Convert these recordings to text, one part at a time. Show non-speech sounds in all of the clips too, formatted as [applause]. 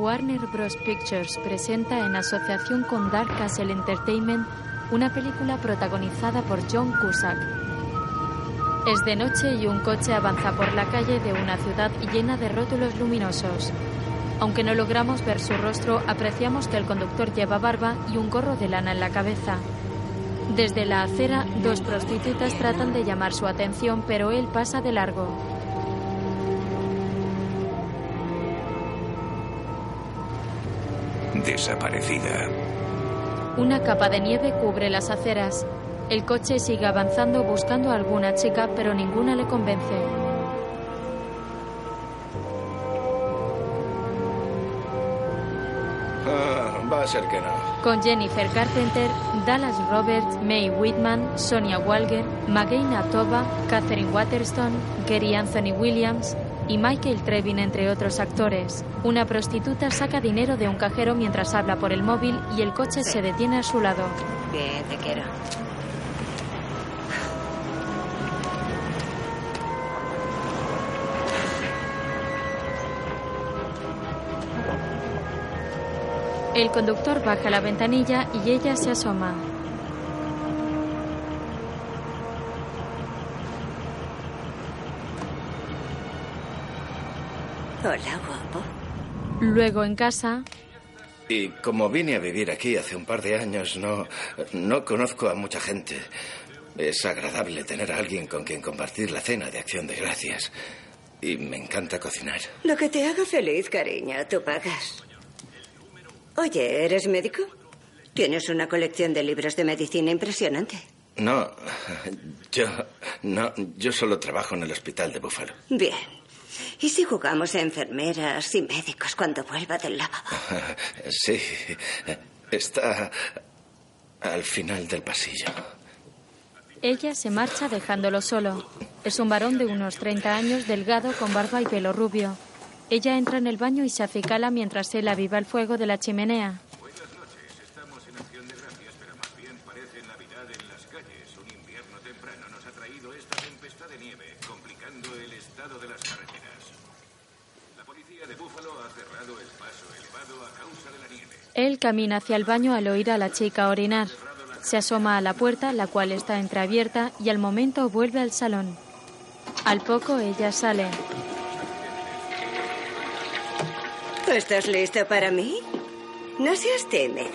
Warner Bros. Pictures presenta en asociación con Dark Castle Entertainment una película protagonizada por John Cusack. Es de noche y un coche avanza por la calle de una ciudad llena de rótulos luminosos. Aunque no logramos ver su rostro, apreciamos que el conductor lleva barba y un gorro de lana en la cabeza. Desde la acera, dos prostitutas tratan de llamar su atención, pero él pasa de largo. Desaparecida. Una capa de nieve cubre las aceras. El coche sigue avanzando buscando a alguna chica, pero ninguna le convence. Ah, va a ser que no. Con Jennifer Carpenter, Dallas Roberts, Mae Whitman, Sonia Walger, Magaina Toba, Catherine Waterston, Gary Anthony Williams y Michael Trevin, entre otros actores. Una prostituta saca dinero de un cajero mientras habla por el móvil y el coche se detiene a su lado. Bien, te quiero. El conductor baja la ventanilla y ella se asoma. Hola, guapo. Luego en casa, Y como vine a vivir aquí hace un par de años, no, no conozco a mucha gente. Es agradable tener a alguien con quien compartir la cena de acción de gracias. Y me encanta cocinar. Lo que te haga feliz, cariño, tú pagas. Oye, ¿eres médico? Tienes una colección de libros de medicina impresionante. No, yo, no, yo solo trabajo en el hospital de Búfalo. Bien. ¿Y si jugamos a enfermeras y médicos cuando vuelva del lavabo? [laughs] Sí, está al final del pasillo. ella se marcha dejándolo solo. Es un varón de unos 30 años, delgado, con barba y pelo rubio. Ella entra en el baño y se acicala mientras él aviva el fuego de la chimenea. Estamos en acción de gracias, pero más bien parece Navidad en las calles. Un invierno temprano nos ha traído esta tempestad de nieve, complicando el estado de las carreteras. La policía de Búfalo ha cerrado el paso elevado a causa de la nieve. Él camina hacia el baño al oír a la chica orinar. Se asoma a la puerta, la cual está entreabierta, y al momento vuelve al salón. Al poco ella sale. ¿Estás listo para mí? No seas tímida.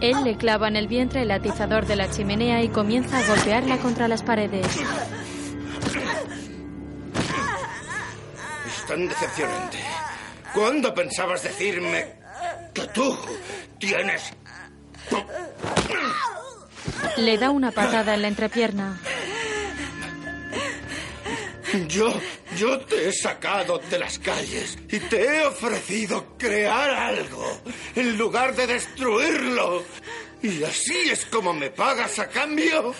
Él le clava en el vientre el atizador de la chimenea y comienza a golpearla contra las paredes. Tan decepcionante. ¿Cuándo pensabas decirme que tú tienes... Le da una patada en la entrepierna. Yo, yo te he sacado de las calles y te he ofrecido crear algo en lugar de destruirlo. Y así es como me pagas a cambio.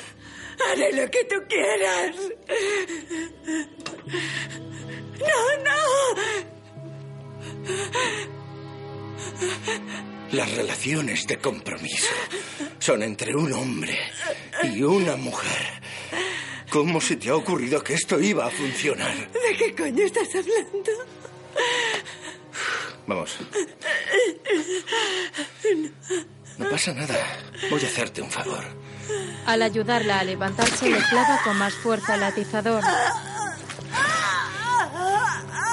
Haré lo que tú quieras. No, no. Las relaciones de compromiso son entre un hombre y una mujer. ¿Cómo se te ha ocurrido que esto iba a funcionar? ¿De qué coño estás hablando? Vamos. No pasa nada. Voy a hacerte un favor. Al ayudarla a levantarse, le clava con más fuerza el atizador.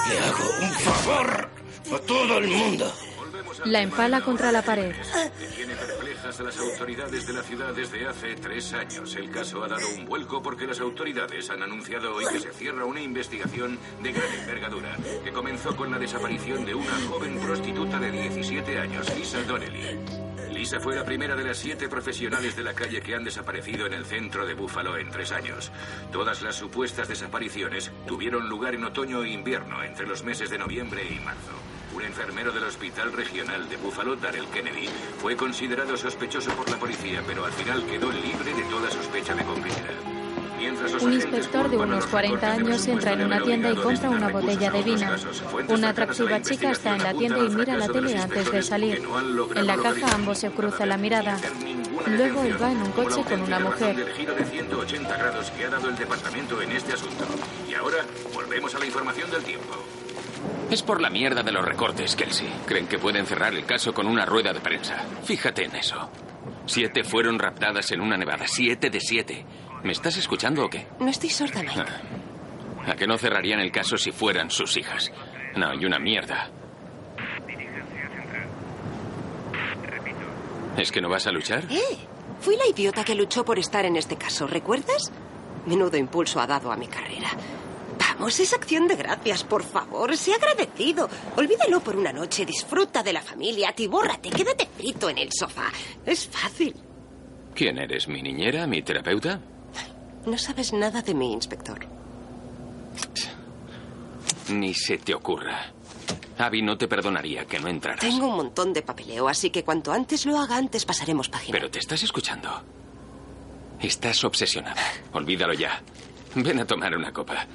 Le hago un favor a todo el mundo. La empala contra la pared. A las autoridades de la ciudad desde hace tres años. El caso ha dado un vuelco porque las autoridades han anunciado hoy que se cierra una investigación de gran envergadura, que comenzó con la desaparición de una joven prostituta de 17 años, Lisa Donnelly. Lisa fue la primera de las siete profesionales de la calle que han desaparecido en el centro de Búfalo en tres años. Todas las supuestas desapariciones tuvieron lugar en otoño e invierno, entre los meses de noviembre y marzo. Un enfermero del Hospital Regional de Buffalo, Darrell Kennedy, fue considerado sospechoso por la policía, pero al final quedó libre de toda sospecha de complicidad. Un inspector de unos los 40 recortes de años entra en una tienda y compra una botella de vino. Una atractiva chica está en la tienda y mira la tele antes de salir. En la caja ambos se cruzan la mirada. Luego detención, va en un coche con una mujer. del giro de 180 grados que ha dado el departamento en este asunto. Y ahora volvemos a la información del tiempo. Es por la mierda de los recortes, Kelsey. Creen que pueden cerrar el caso con una rueda de prensa. Fíjate en eso. Siete fueron raptadas en una nevada. Siete de siete. ¿Me estás escuchando o qué? No estoy sorda, Mike. [laughs] ¿A que no cerrarían el caso si fueran sus hijas? No, y una mierda. ¿Es que no vas a luchar? ¡Eh! Fui la idiota que luchó por estar en este caso, ¿recuerdas? Menudo impulso ha dado a mi carrera. Vamos, es acción de gracias, por favor. Sé agradecido. Olvídalo por una noche, disfruta de la familia, tibórrate, quédate frito en el sofá. Es fácil. ¿Quién eres? ¿Mi niñera? ¿Mi terapeuta? No sabes nada de mí, inspector. Ni se te ocurra. Abby no te perdonaría que no entraras. Tengo un montón de papeleo, así que cuanto antes lo haga, antes pasaremos página. Pero te estás escuchando. Estás obsesionada. Olvídalo ya. Ven a tomar una copa.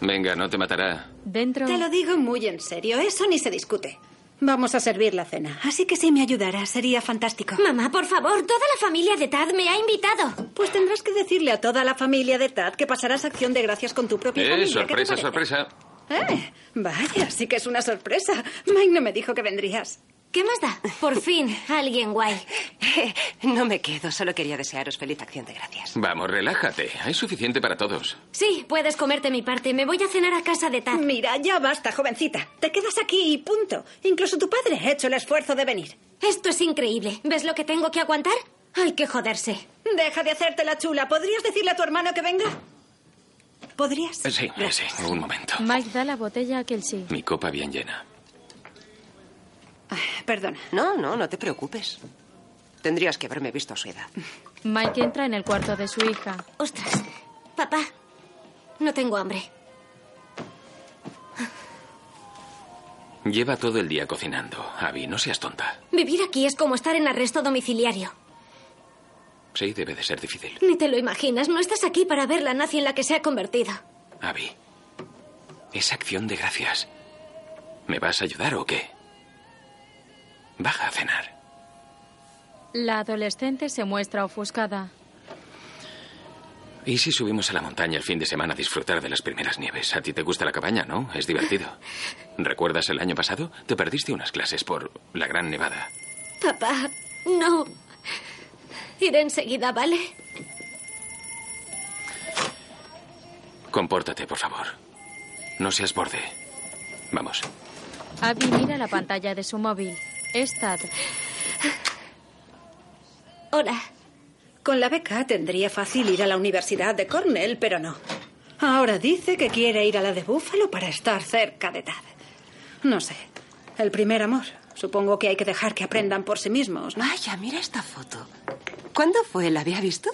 Venga, no te matará. Dentro, Te lo digo muy en serio, eso ni se discute. Vamos a servir la cena, así que si me ayudaras sería fantástico. Mamá, por favor, toda la familia de Tad me ha invitado. Pues tendrás que decirle a toda la familia de Tad que pasarás acción de gracias con tu propia Eh, familia. ¿Qué te sorpresa, sorpresa. Eh, vaya, sí que es una sorpresa. Mike no me dijo que vendrías. ¿Qué más da? Por fin, alguien guay. [laughs] No me quedo, solo quería desearos feliz acción de gracias. Vamos, relájate. Hay suficiente para todos. Sí, puedes comerte mi parte. Me voy a cenar a casa de Tad. Mira, ya basta, jovencita. Te quedas aquí y punto. Incluso tu padre ha hecho el esfuerzo de venir. Esto es increíble. ¿Ves lo que tengo que aguantar? Hay que joderse. Deja de hacerte la chula. ¿Podrías decirle a tu hermano que venga? ¿Podrías? Sí, eh, sí, un momento. Mike da la botella a Kelsey. Mi copa bien llena. Perdona. No, no, no te preocupes. Tendrías que haberme visto a su edad. Mike entra en el cuarto de su hija. Ostras. Papá, no tengo hambre. Lleva todo el día cocinando. Abby, no seas tonta. Vivir aquí es como estar en arresto domiciliario. Sí, debe de ser difícil. Ni te lo imaginas. No estás aquí para ver la nazi en la que se ha convertido. Abby, es acción de gracias. ¿Me vas a ayudar o qué? Baja a cenar. La adolescente se muestra ofuscada. ¿Y si subimos a la montaña el fin de semana a disfrutar de las primeras nieves? A ti te gusta la cabaña, ¿no? Es divertido. [laughs] ¿Recuerdas el año pasado? Te perdiste unas clases por la gran nevada. Papá, no. Iré enseguida, ¿vale? Compórtate, por favor. No seas borde. Vamos. Abby mira la pantalla de su móvil. Es Tad. Hola. Con la beca tendría fácil ir a la Universidad de Cornell, pero no. Ahora dice que quiere ir a la de Búfalo para estar cerca de Tad. No sé. El primer amor. Supongo que hay que dejar que aprendan por sí mismos, ¿no? Vaya, mira esta foto. ¿Cuándo fue? ¿La había visto?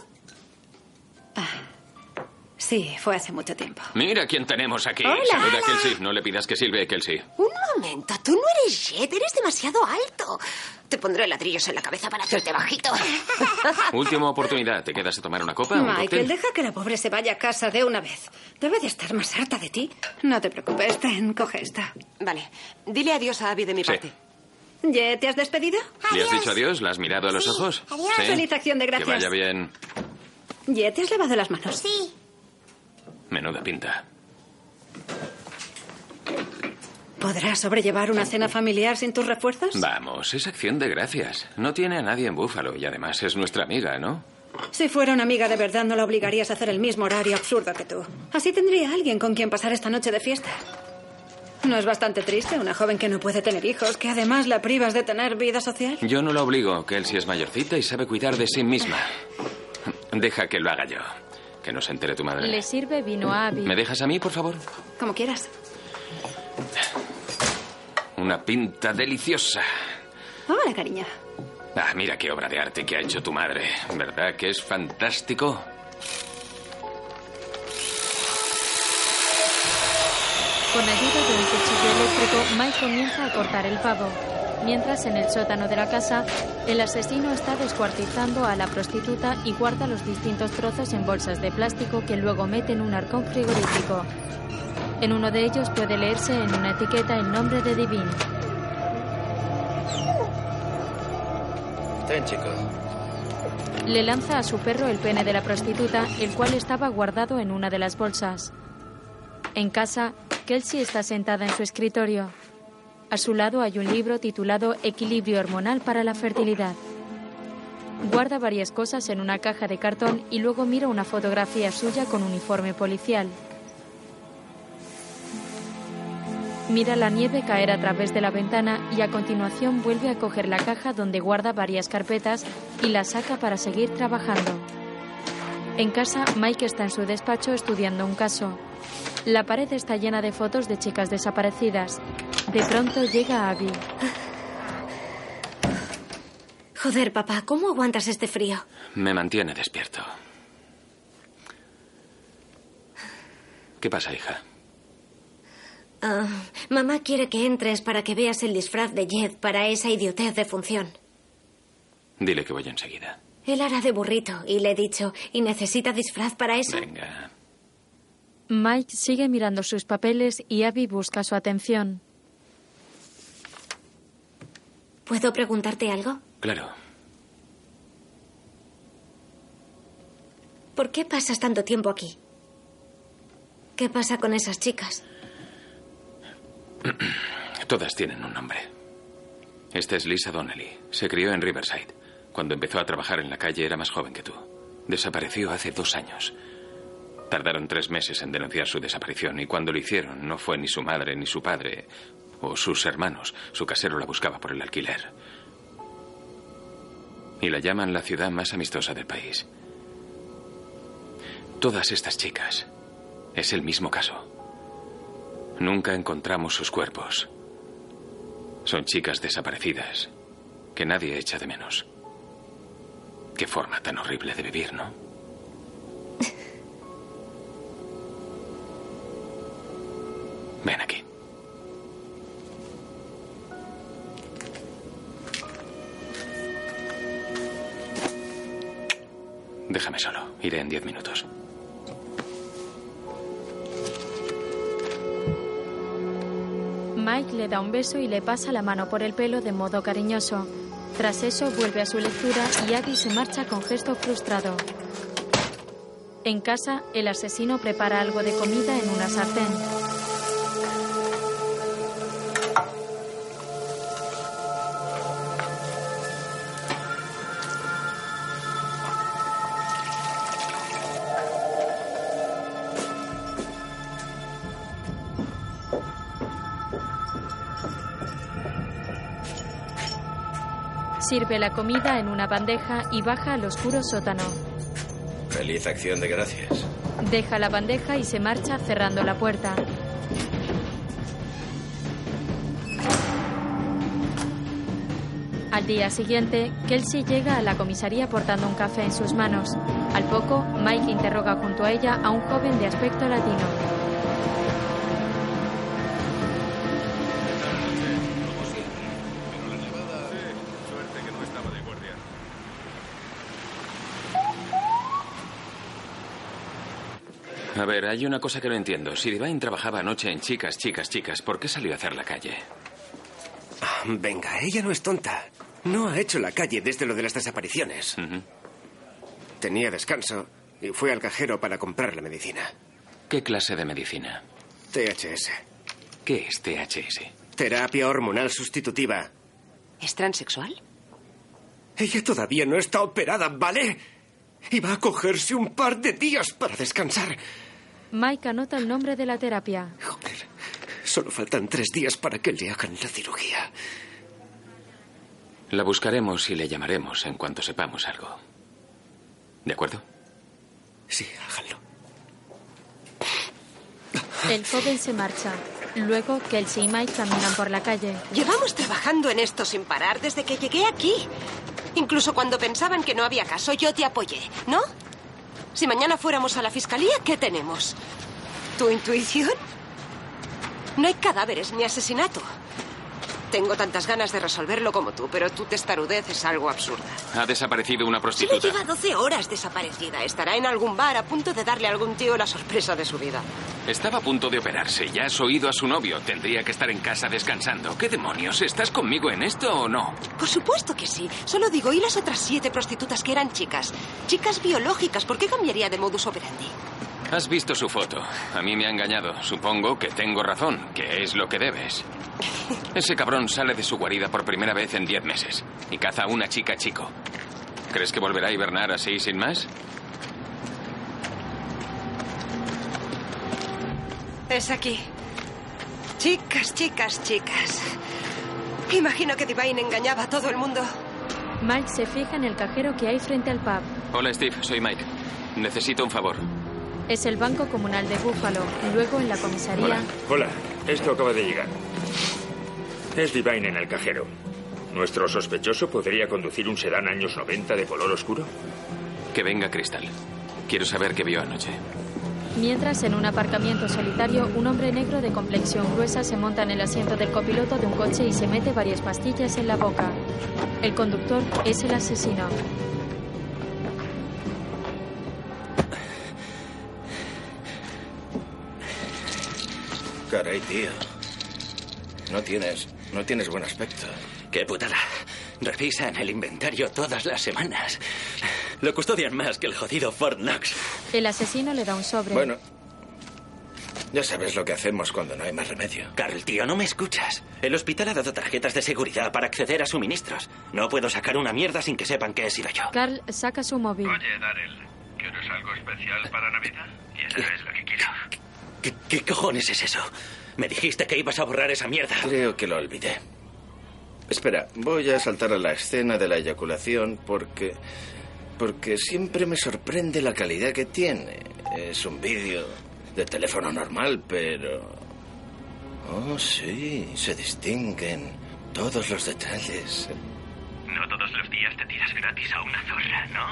Sí, fue hace mucho tiempo. Mira quién tenemos aquí. Hola. Saluda a Kelsey. No le pidas que silbe, Kelsey. Un momento, tú no eres Jet, eres demasiado alto. Te pondré ladrillos en la cabeza para hacerte bajito. [laughs] Última oportunidad. ¿Te quedas a tomar una copa? ¿Un Michael, cóctel? deja que la pobre se vaya a casa de una vez. Debe de estar más harta de ti. No te preocupes, ten, coge esta. Vale, dile adiós a Abby de mi Sí. parte. ¿Ya te has despedido? ¿Le has dicho adiós? ¿La has mirado a los ojos? adiós. Sí. Feliz acción de Que gracias. vaya bien. ¿Ya te has lavado las manos? Sí. Menuda pinta. ¿Podrás sobrellevar una cena familiar sin tus refuerzos? Vamos, es acción de gracias. No tiene a nadie en Búfalo y además es nuestra amiga, ¿no? Si fuera una amiga de verdad, no la obligarías a hacer el mismo horario absurdo que tú. Así tendría alguien con quien pasar esta noche de fiesta. ¿No es bastante triste una joven que no puede tener hijos, que además la privas de tener vida social? Yo no la obligo. Kelsey es mayorcita y sabe cuidar de sí misma. Deja que lo haga yo. Que no se entere tu madre. Le sirve vino a Abby. ¿Me dejas a mí, por favor? Como quieras. Una pinta deliciosa. Hola, cariño. Ah, mira qué obra de arte que ha hecho tu madre. ¿Verdad que es fantástico? Con ayuda de un cuchillo eléctrico, Mike comienza a cortar el pavo. Mientras en el sótano de la casa, el asesino está descuartizando a la prostituta y guarda los distintos trozos en bolsas de plástico que luego mete en un arcón frigorífico. En uno de ellos puede leerse en una etiqueta el nombre de Divine. Ten, chico. Le lanza a su perro el pene de la prostituta, el cual estaba guardado en una de las bolsas. En casa, Kelsey está sentada en su escritorio. A su lado hay un libro titulado Equilibrio hormonal para la fertilidad. Guarda varias cosas en una caja de cartón y luego mira una fotografía suya con uniforme policial. Mira la nieve caer a través de la ventana y a continuación vuelve a coger la caja donde guarda varias carpetas y la saca para seguir trabajando. En casa, Mike está en su despacho estudiando un caso. La pared está llena de fotos de chicas desaparecidas. De pronto llega Abby. Joder, papá, ¿cómo aguantas este frío? Me mantiene despierto. ¿Qué pasa, hija? Ah, mamá quiere que entres para que veas el disfraz de Jed para esa idiotez de función. Dile que voy enseguida. Él hará de burrito y le he dicho, ¿y necesita disfraz para eso? Venga. Mike sigue mirando sus papeles y Abby busca su atención. ¿Puedo preguntarte algo? Claro. ¿Por qué pasas tanto tiempo aquí? ¿Qué pasa con esas chicas? [clears throat] Todas tienen un nombre. Esta es Lisa Donnelly. Se crió en Riverside. Cuando empezó a trabajar en la calle era más joven que tú. Desapareció hace dos años. Tardaron tres meses en denunciar su desaparición y cuando lo hicieron no fue ni su madre ni su padre o sus hermanos. Su casero la buscaba por el alquiler. Y la llaman la ciudad más amistosa del país. Todas estas chicas. Es el mismo caso. Nunca encontramos sus cuerpos. Son chicas desaparecidas que nadie echa de menos. Qué forma tan horrible de vivir, ¿no? [laughs] Ven aquí. Déjame solo. Iré en diez minutos. Mike le da un beso y le pasa la mano por el pelo de modo cariñoso. Tras eso vuelve a su lectura y Abby se marcha con gesto frustrado. En casa, el asesino prepara algo de comida en una sartén. Sirve la comida en una bandeja y baja al oscuro sótano. Feliz acción de gracias. Deja la bandeja y se marcha cerrando la puerta. Al día siguiente, Kelsey llega a la comisaría portando un café en sus manos. Al poco, Mike interroga junto a ella a un joven de aspecto latino. A ver, hay una cosa que no entiendo. Si Divine trabajaba anoche en chicas, chicas, chicas, ¿por qué salió a hacer la calle? Ah, venga, ella no es tonta. No ha hecho la calle desde lo de las desapariciones. Tenía descanso y fue al cajero para comprar la medicina. ¿Qué clase de medicina? THS. ¿Qué es THS? Terapia hormonal sustitutiva. ¿Es transexual? Ella todavía no está operada, ¿vale? Y va a cogerse un par de días para descansar. Mike anota el nombre de la terapia. Joder, solo faltan tres días para que le hagan la cirugía. La buscaremos y le llamaremos en cuanto sepamos algo. ¿De acuerdo? Sí, háganlo. El joven se marcha. Luego, Kelsey y Mike caminan por la calle. Llevamos trabajando en esto sin parar desde que llegué aquí. Incluso cuando pensaban que no había caso, yo te apoyé, ¿no? Si mañana fuéramos a la fiscalía, ¿qué tenemos? ¿Tu intuición? No hay cadáveres ni asesinato. Tengo tantas ganas de resolverlo como tú, pero tu testarudez es algo absurda. Ha desaparecido una prostituta. lleva 12 horas desaparecida. Estará en algún bar a punto de darle a algún tío la sorpresa de su vida. Estaba a punto de operarse. Ya has oído a su novio. Tendría que estar en casa descansando. ¿Qué demonios? ¿Estás conmigo en esto o no? Por supuesto que sí. Solo digo, ¿y las otras siete prostitutas que eran chicas? Chicas biológicas. ¿Por qué cambiaría de modus operandi? Has visto su foto. A mí me ha engañado. Supongo que tengo razón, que es lo que debes. [laughs] Ese cabrón sale de su guarida por primera vez en diez meses y caza a una chica chico. ¿Crees que volverá a hibernar así sin más? Es aquí. Chicas, chicas, chicas. Imagino que Divine engañaba a todo el mundo. Mike se fija en el cajero que hay frente al pub. Hola Steve, soy Mike. Necesito un favor. Es el Banco Comunal de Búfalo. Luego en la comisaría. Hola, hola. Esto acaba de llegar. Es Divine en el cajero. ¿Nuestro sospechoso podría conducir un sedán años 90 de color oscuro? Que venga Crystal. Quiero saber qué vio anoche. Mientras, en un aparcamiento solitario, un hombre negro de complexión gruesa se monta en el asiento del copiloto de un coche y se mete varias pastillas en la boca. El conductor es el asesino. Caray, tío. No tienes. No tienes buen aspecto. Qué putada. Revisan el inventario todas las semanas. Lo custodian más que el jodido Fort Knox. El asesino le da un sobre. Bueno. Ya sabes lo que hacemos cuando no hay más remedio. Carl, tío, no me escuchas. El hospital ha dado tarjetas de seguridad para acceder a suministros. No puedo sacar una mierda sin que sepan que he sido yo. Carl saca su móvil. Oye, Darrell, ¿quieres algo especial para Navidad? Y eso es lo que quiero. ¿Qué, ¿Qué cojones es eso? Me dijiste que ibas a borrar esa mierda. Creo que lo olvidé. Espera, voy a saltar a la escena de la eyaculación porque. porque siempre me sorprende la calidad que tiene. Es un vídeo de teléfono normal, pero. Oh, sí, se distinguen todos los detalles. No todos los días te tiras gratis a una zorra, ¿no?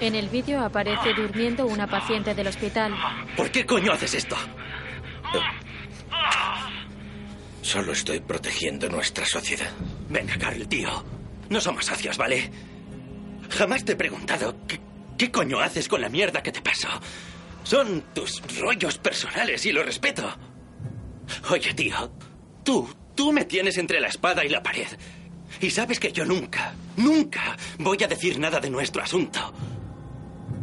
En el vídeo aparece durmiendo una paciente del hospital. ¿Por qué coño haces esto? Solo estoy protegiendo nuestra sociedad. Venga, Carl, tío. No somos socios, ¿vale? Jamás te he preguntado qué, qué coño haces con la mierda que te pasó. Son tus rollos personales y lo respeto. Oye, tío, tú, tú me tienes entre la espada y la pared. Y sabes que yo nunca, nunca voy a decir nada de nuestro asunto.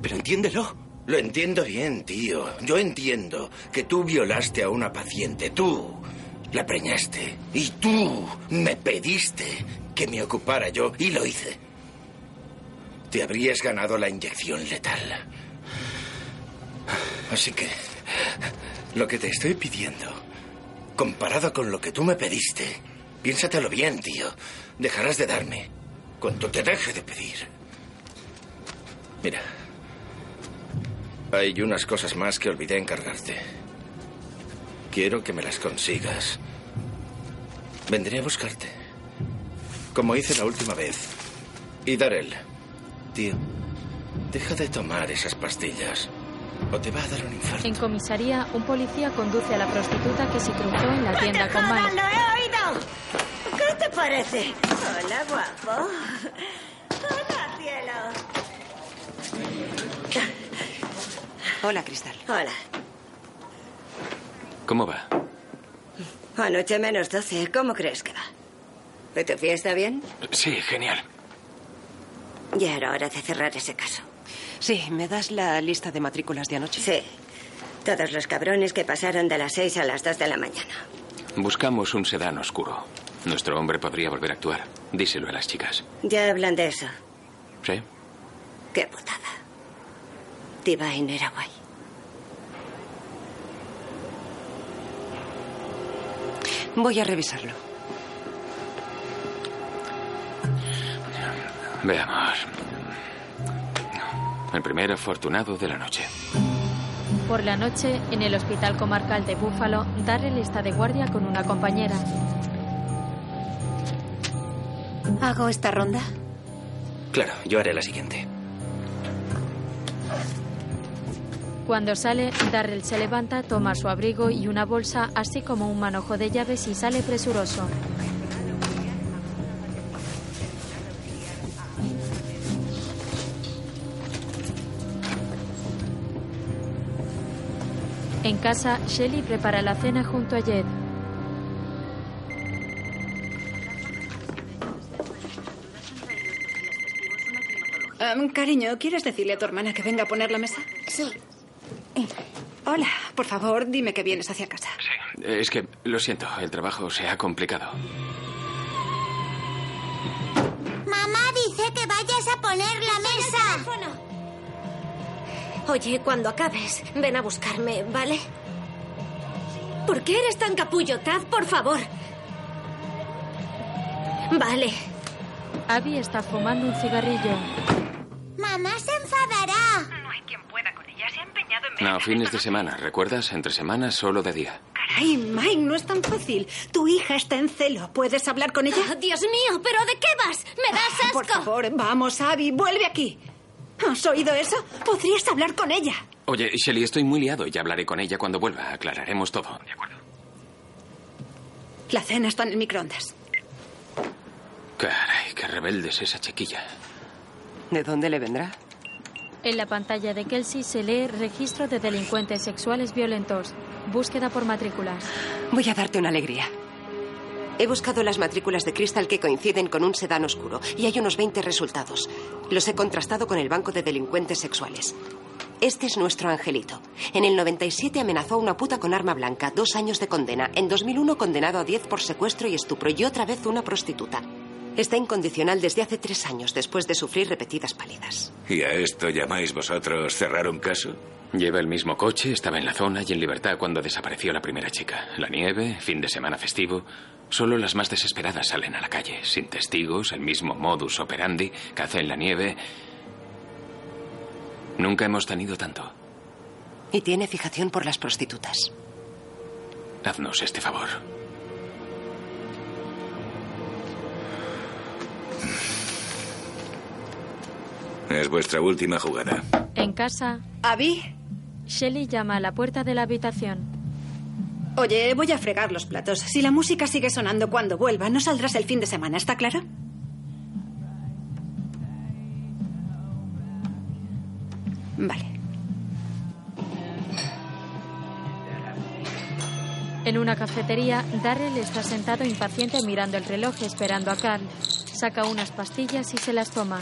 Pero entiéndelo. Lo entiendo bien, tío. Yo entiendo que tú violaste a una paciente. Tú la preñaste. Y tú me pediste que me ocupara yo y lo hice. Te habrías ganado la inyección letal. Así que lo que te estoy pidiendo, comparado con lo que tú me pediste, piénsatelo bien, tío. Dejarás de darme cuando te deje de pedir. Mira, hay unas cosas más que olvidé encargarte. Quiero que me las consigas. Vendré a buscarte. Como hice la última vez. Y Darel, tío, deja de tomar esas pastillas. O te va a dar un infarto. En comisaría, un policía conduce a la prostituta que se cruzó en la tienda con ¡Joder, Mike. ¿Qué te parece? Hola, guapo. Hola, cielo. Hola, Cristal. Hola. ¿Cómo va? Anoche menos 12. ¿Cómo crees que va? ¿Y tu fiesta bien? Sí, genial. Ya era hora de cerrar ese caso. Sí, ¿me das la lista de matrículas de anoche? Sí. Todos los cabrones que pasaron de las 6 a las 2 de la mañana. Buscamos un sedán oscuro. Nuestro hombre podría volver a actuar. Díselo a las chicas. Ya hablan de eso. ¿Sí? Qué putada. Divine era guay. Voy a revisarlo. Veamos. El primer afortunado de la noche. Por la noche, en el hospital comarcal de Búfalo, Darrell está de guardia con una compañera. ¿Hago esta ronda? Claro, yo haré la siguiente. Cuando sale, Darrell se levanta, toma su abrigo y una bolsa, así como un manojo de llaves y sale presuroso. En casa, Shelly prepara la cena junto a Jed. Em, cariño, ¿quieres decirle a tu hermana que venga a poner la mesa? Sí. Hola, por favor, dime que vienes hacia casa. Eh, Es que, lo siento, el trabajo se ha complicado. Mamá dice que vayas a poner la mesa. Oye, cuando acabes, ven a buscarme, ¿vale? ¿Por qué eres tan capullo, Tad? Por favor. Vale. Abby está fumando un cigarrillo. Mamá se enfadará. No hay quien pueda con ella. Se ha empeñado en No, fines de semana, ¿recuerdas? Entre semanas, solo de día. Ay, Mike, no es tan fácil. Tu hija está en celo. ¿Puedes hablar con ella? Oh, Dios mío, ¿pero de qué vas? ¡Me das asco! Por favor, vamos, Abby, vuelve aquí. ¿Has oído eso? Podrías hablar con ella. Oye, Shelly, estoy muy liado y ya hablaré con ella cuando vuelva. Aclararemos todo. De acuerdo. La cena está en el microondas. Caray, qué rebelde es esa chiquilla. ¿De dónde le vendrá? En la pantalla de Kelsey se lee registro de delincuentes sexuales violentos. Búsqueda por matrículas. Voy a darte una alegría. He buscado las matrículas de Crystal que coinciden con un sedán oscuro y hay unos 20 resultados. Los he contrastado con el banco de delincuentes sexuales. Este es nuestro angelito. En el 97 amenazó a una puta con arma blanca, dos años de condena. En 2001 condenado a 10 por secuestro y estupro y otra vez una prostituta. Está incondicional desde hace tres años después de sufrir repetidas pálidas. ¿Y a esto llamáis vosotros cerrar un caso? Lleva el mismo coche, estaba en la zona y en libertad cuando desapareció la primera chica. La nieve, fin de semana festivo. Solo las más desesperadas salen a la calle, sin testigos, el mismo modus operandi, caza en la nieve. Nunca hemos tenido tanto. Y tiene fijación por las prostitutas. Haznos este favor. Es vuestra última jugada. En casa, Abby, Shelly llama a la puerta de la habitación. Oye, voy a fregar los platos. Si la música sigue sonando cuando vuelva, no saldrás el fin de semana, ¿está claro? Vale. En una cafetería, Darrell está sentado impaciente mirando el reloj esperando a Carl. Saca unas pastillas y se las toma.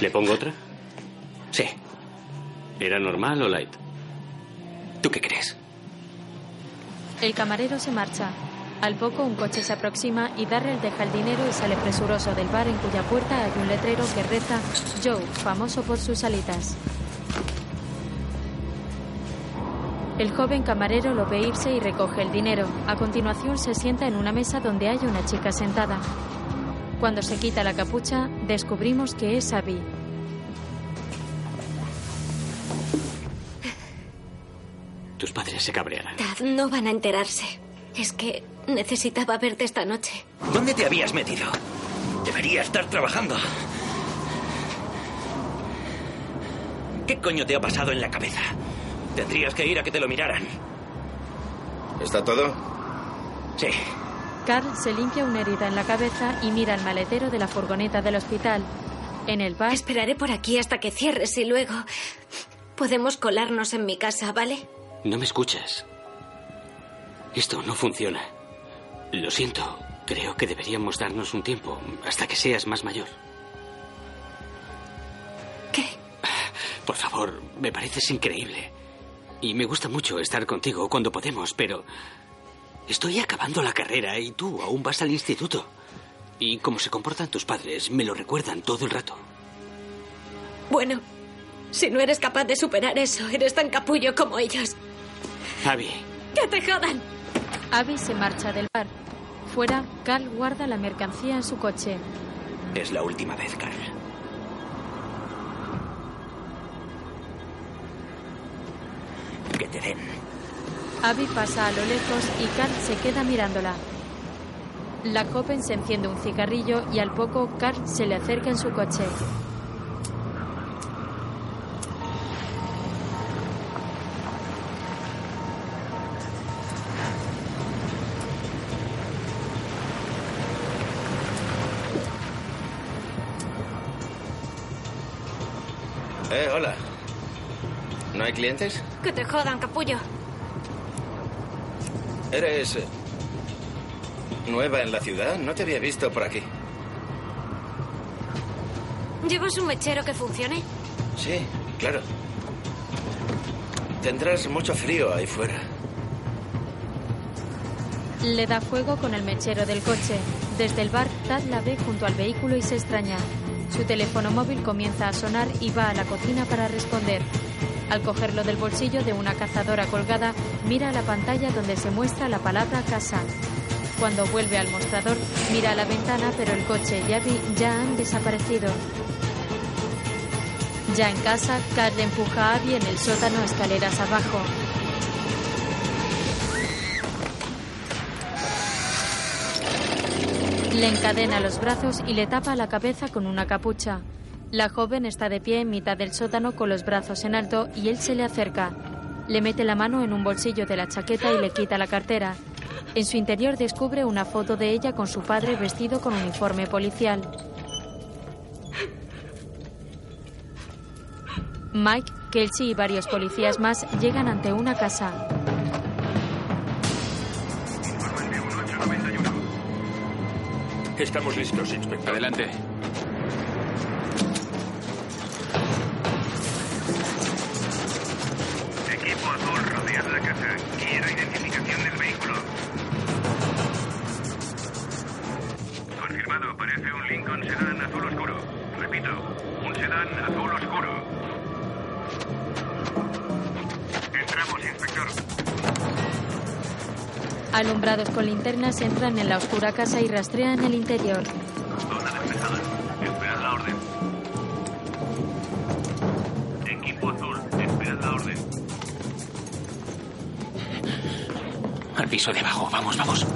¿Le pongo otra? Sí. ¿Era normal o light? ¿Tú qué crees? El camarero se marcha. Al poco un coche se aproxima y Darrell deja el dinero y sale presuroso del bar en cuya puerta hay un letrero que reza Joe, famoso por sus alitas. El joven camarero lo ve irse y recoge el dinero. A continuación se sienta en una mesa donde hay una chica sentada. Cuando se quita la capucha, descubrimos que es Abby. Tus padres se cabrearán. Dad, no van a enterarse. Es que necesitaba verte esta noche. ¿Dónde te habías metido? Debería estar trabajando. ¿Qué coño te ha pasado en la cabeza? Tendrías que ir a que te lo miraran. ¿Está todo? Sí. Carl se limpia una herida en la cabeza y mira el maletero de la furgoneta del hospital. En el bar, Esperaré por aquí hasta que cierres y luego podemos colarnos en mi casa, ¿vale? No me escuchas. Esto no funciona. Lo siento. Creo que deberíamos darnos un tiempo hasta que seas más mayor. ¿Qué? Por favor, me pareces increíble. Y me gusta mucho estar contigo cuando podemos, pero estoy acabando la carrera y tú aún vas al instituto. Y como se comportan tus padres, me lo recuerdan todo el rato. Bueno, si no eres capaz de superar eso, eres tan capullo como ellos. Abby, ¡Que te jodan! Abby se marcha del bar. Fuera, Carl guarda la mercancía en su coche. Es la última vez, Carl. Que te den. Abby pasa a lo lejos y Carl se queda mirándola. La joven se enciende un cigarrillo y al poco Carl se le acerca en su coche. Clientes? Que te jodan, capullo. ¿Eres... eh, nueva en la ciudad? No te había visto por aquí. ¿Llevas un mechero que funcione? Sí, claro. Tendrás mucho frío ahí fuera. Le da fuego con el mechero del coche. Desde el bar, Tad la ve junto al vehículo y se extraña. Su teléfono móvil comienza a sonar y va a la cocina para responder. Al cogerlo del bolsillo de una cazadora colgada, mira a la pantalla donde se muestra la palabra casa. Cuando vuelve al mostrador, mira a la ventana, pero el coche y Abby ya han desaparecido. Ya en casa, Carl empuja a Abby en el sótano escaleras abajo. Le encadena los brazos y le tapa la cabeza con una capucha. La joven está de pie en mitad del sótano con los brazos en alto y él se le acerca. Le mete la mano en un bolsillo de la chaqueta y le quita la cartera. En su interior descubre una foto de ella con su padre vestido con uniforme policial. Mike, Kelsey y varios policías más llegan ante una casa. Estamos listos, inspector. Adelante. Un Lincoln Sedan azul oscuro. Repito, un sedán azul oscuro. Entramos, inspector. Alumbrados con linternas entran en la oscura casa y rastrean el interior. Zona despejada. Esperad la orden. Equipo azul, esperad la orden. Al piso de abajo. Vamos, vamos.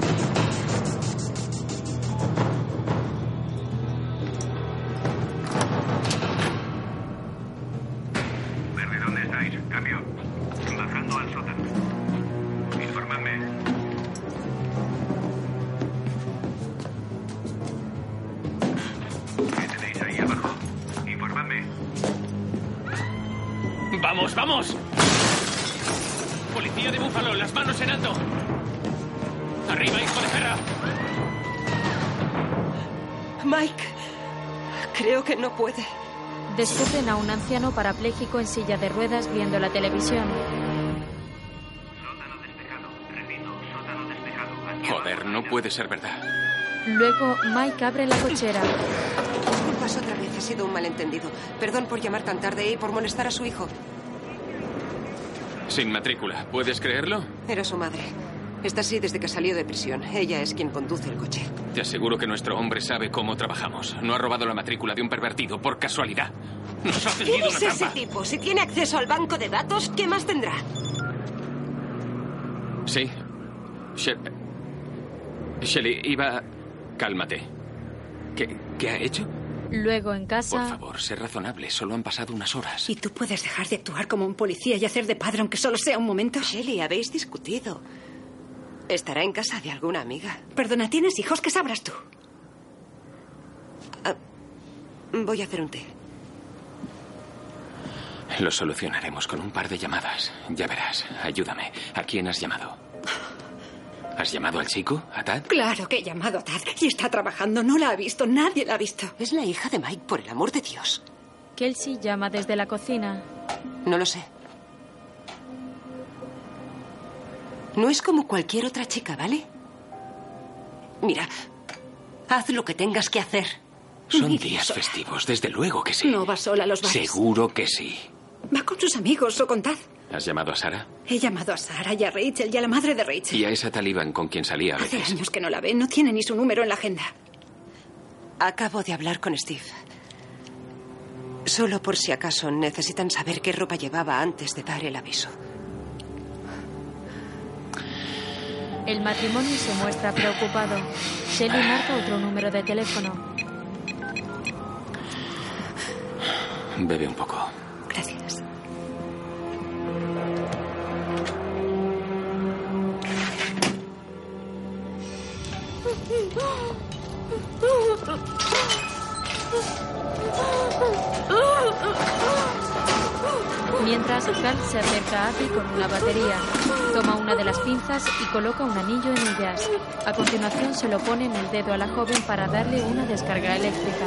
A un anciano parapléjico en silla de ruedas viendo la televisión. Joder, no puede ser verdad. Luego, Mike abre la cochera. Disculpas otra vez, ha sido un malentendido. Perdón por llamar tan tarde y por molestar a su hijo. Sin matrícula, ¿puedes creerlo? Era su madre. Está así desde que salió de prisión. Ella es quien conduce el coche. Te aseguro que nuestro hombre sabe cómo trabajamos. No ha robado la matrícula de un pervertido por casualidad. Nos [laughs] ha ¿Quién es una ese trampa. tipo? Si tiene acceso al banco de datos, ¿qué más tendrá? Sí. She- Shelly, iba... Cálmate. ¿Qué, ¿Qué ha hecho? Luego, en Por casa, favor, sé razonable. Solo han pasado unas horas. Y tú puedes dejar de actuar como un policía y hacer de padre, aunque solo sea un momento. Shelly, habéis discutido. Estará en casa de alguna amiga. Perdona, ¿tienes hijos? ¿Qué sabrás tú? Ah, voy a hacer un té. Lo solucionaremos con un par de llamadas. Ya verás. Ayúdame. ¿A quién has llamado? ¿Has llamado al chico? ¿A Tad? Claro que he llamado a Tad y está trabajando. No la ha visto, nadie la ha visto. Es la hija de Mike, por el amor de Dios. Kelsey llama desde la cocina. No lo sé. No es como cualquier otra chica, ¿vale? Mira, haz lo que tengas que hacer. Son [laughs] días sola. festivos, desde luego que sí. No va sola a los bares. Seguro que sí. Va con sus amigos o con Tad. ¿Has llamado a Sara? He llamado a Sara y a Rachel y a la madre de Rachel. Y a esa talibán con quien salía a Hace veces. años que no la ve, no tiene ni su número en la agenda. Acabo de hablar con Steve. Solo por si acaso necesitan saber qué ropa llevaba antes de dar el aviso. El matrimonio se muestra preocupado. Shelly marca otro número de teléfono. Bebe un poco. Gracias. Mientras, Carl se acerca a Abby con una batería. Toma una de las pinzas y coloca un anillo en ellas. A continuación se lo pone en el dedo a la joven para darle una descarga eléctrica.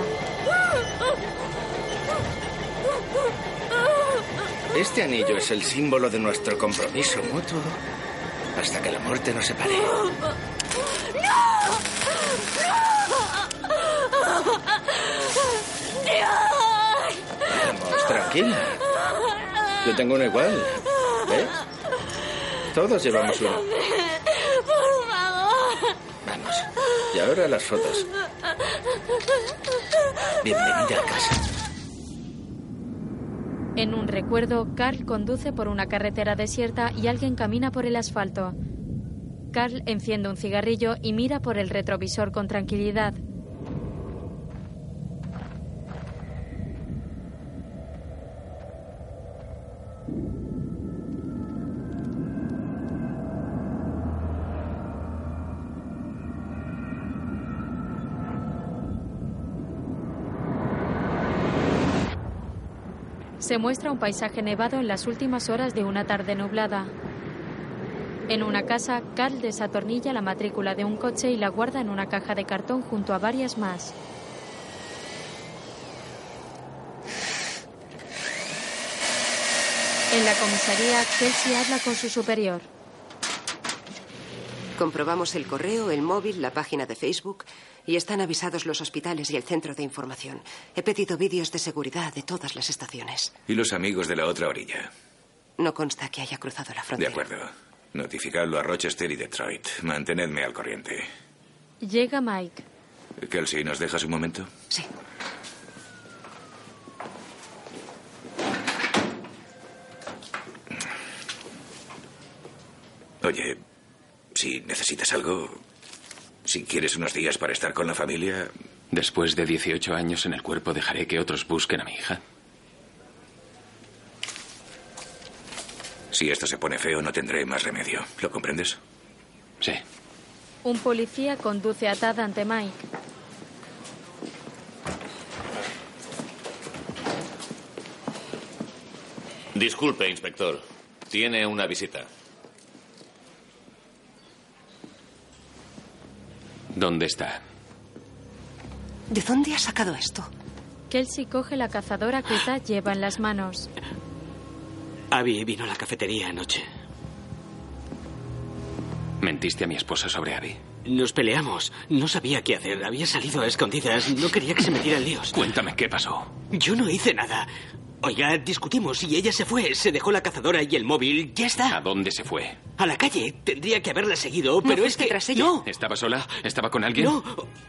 Este anillo es el símbolo de nuestro compromiso mutuo hasta que la muerte nos separe. Vamos, tranquila. Yo tengo uno igual. ¿Ves? Todos llevamos uno. Por favor. Vamos. Y ahora las fotos. Bienvenida a casa. En un recuerdo, Carl conduce por una carretera desierta y alguien camina por el asfalto. Carl enciende un cigarrillo y mira por el retrovisor con tranquilidad. Se muestra un paisaje nevado en las últimas horas de una tarde nublada. En una casa, Carl desatornilla la matrícula de un coche y la guarda en una caja de cartón junto a varias más. En la comisaría, Kelsey habla con su superior. Comprobamos el correo, el móvil, la página de Facebook y están avisados los hospitales y el centro de información. He pedido vídeos de seguridad de todas las estaciones. Y los amigos de la otra orilla. No consta que haya cruzado la De frontera. acuerdo. Notificadlo a Rochester y Detroit. Mantenedme al corriente. Llega Mike. Kelsey, ¿nos dejas un momento? Sí. Oye, si necesitas algo, si quieres unos días para estar con la familia, Después de 18 años en el cuerpo, dejaré que otros busquen a mi hija. si esto se pone feo, no tendré más remedio. ¿Lo comprendes? Sí. Un policía conduce atada ante Mike. Disculpe, inspector. Tiene una visita. ¿Dónde está? ¿De dónde has sacado esto? Kelsey coge la cazadora que Tad lleva en las manos. Abby vino a la cafetería anoche. ¿Mentiste a mi esposa sobre Abby? Nos peleamos. No sabía qué hacer. Había salido a escondidas. No quería que se metiera en líos. Cuéntame qué pasó. Yo no hice nada. Oiga, discutimos y ella se fue. Se dejó la cazadora y el móvil. Ya está. ¿A dónde se fue? A la calle. Tendría que haberla seguido, pero es que... tras ella? No, ¿Estaba sola? ¿Estaba con alguien? no.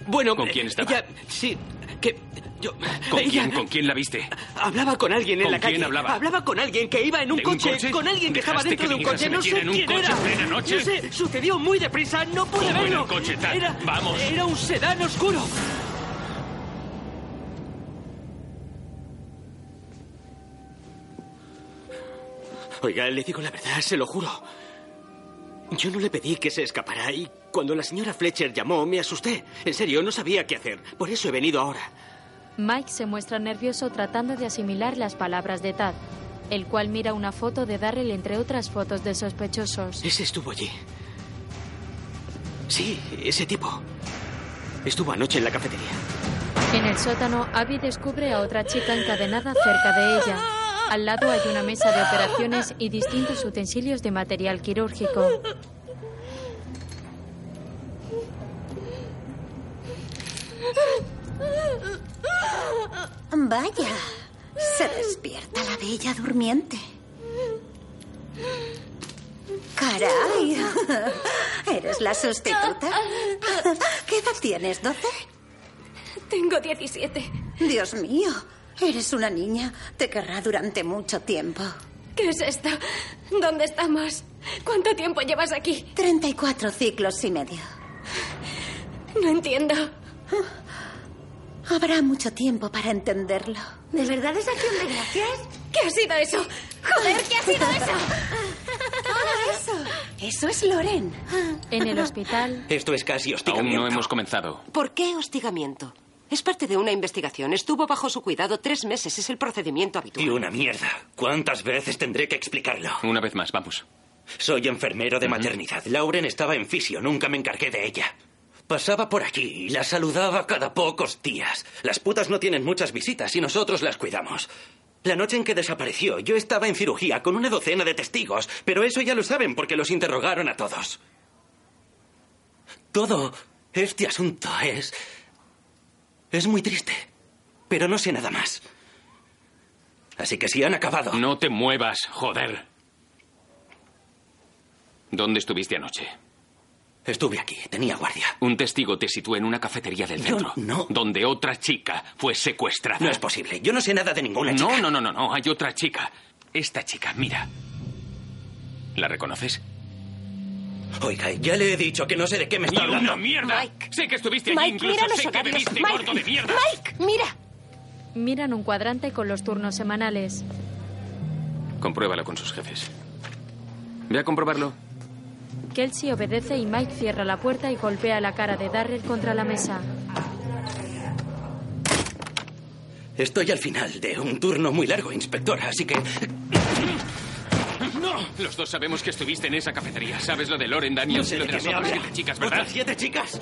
Bueno... ¿Con quién estaba? Ella... Sí, que... Yo... ¿Con ella- quién? ¿Con quién la viste? Hablaba con alguien en ¿Con la calle. quién hablaba? con alguien que iba en un, ¿En un coche? Con alguien que estaba ¿Dejaste dentro que de un coche. No sé en un quién coche era. en plena noche? No sé, sucedió muy deprisa. No pude ¿Cómo era verlo. el coche? Era... Vamos. Era un sedán oscuro. Oiga, le digo la verdad, se lo juro. Yo no le pedí que se escapara y cuando la señora Fletcher llamó me asusté. En serio, no sabía qué hacer. Por eso he venido ahora. Mike se muestra nervioso tratando de asimilar las palabras de Tad, el cual mira una foto de Darrell entre otras fotos de sospechosos. Ese estuvo allí. Sí, ese tipo. Estuvo anoche en la cafetería. En el sótano, Abby descubre a otra chica encadenada cerca de ella. Al lado hay una mesa de operaciones y distintos utensilios de material quirúrgico. Vaya, se despierta la bella durmiente. Caray, ¿eres la sustituta? ¿Qué edad tienes, doce? Tengo 17. Dios mío, eres una niña. Te querrá durante mucho tiempo. ¿Qué es esto? ¿Dónde estamos? ¿Cuánto tiempo llevas aquí? 34 ciclos y medio. No entiendo. Habrá mucho tiempo para entenderlo. ¿De verdad es acción de gracias? ¿Qué ha sido eso? ¡Joder, qué ha sido eso! eso. Eso es Loren. En el hospital, Esto es casi Aún hostigamiento. no hemos comenzado. ¿Por qué hostigamiento? Es parte de una investigación. Estuvo bajo su cuidado tres meses. Es el procedimiento habitual. Y una mierda. ¿Cuántas veces tendré que explicarlo? Una vez más, vamos. Soy enfermero de maternidad. Lauren estaba en fisio. Nunca me encargué de ella. Pasaba por aquí y la saludaba cada pocos días. Las putas no tienen muchas visitas y nosotros las cuidamos. La noche en que desapareció, yo estaba en cirugía con una docena de testigos, pero eso ya lo saben porque los interrogaron a todos. Todo este asunto es... es muy triste, pero no sé nada más. Así que si han acabado... No te muevas, joder. ¿Dónde estuviste anoche? Estuve aquí, tenía guardia. Un testigo te situó en una cafetería del Yo centro. no. Donde otra chica fue secuestrada. No es posible. Yo no sé nada de ninguna chica. No, no, no, no, no. Hay otra chica. Esta chica, mira. ¿La reconoces? Oiga, ya le he dicho que no sé de qué me está ¡Ni hablando. una mierda! Sé que estuviste allí Mike, incluso. mira los sé que horarios. bebiste Mike, gordo de mierda. Mike, mira. Miran un cuadrante con los turnos semanales. Compruébalo con sus jefes. Ve a comprobarlo. Kelsey obedece y Mike cierra la puerta y golpea la cara de Darrell contra la mesa. Estoy al final de un turno muy largo, inspectora, así que... Los dos sabemos que estuviste en esa cafetería. ¿Sabes lo de Loren Daniels No sé y lo de las otras siete chicas, verdad? ¿Otras siete chicas?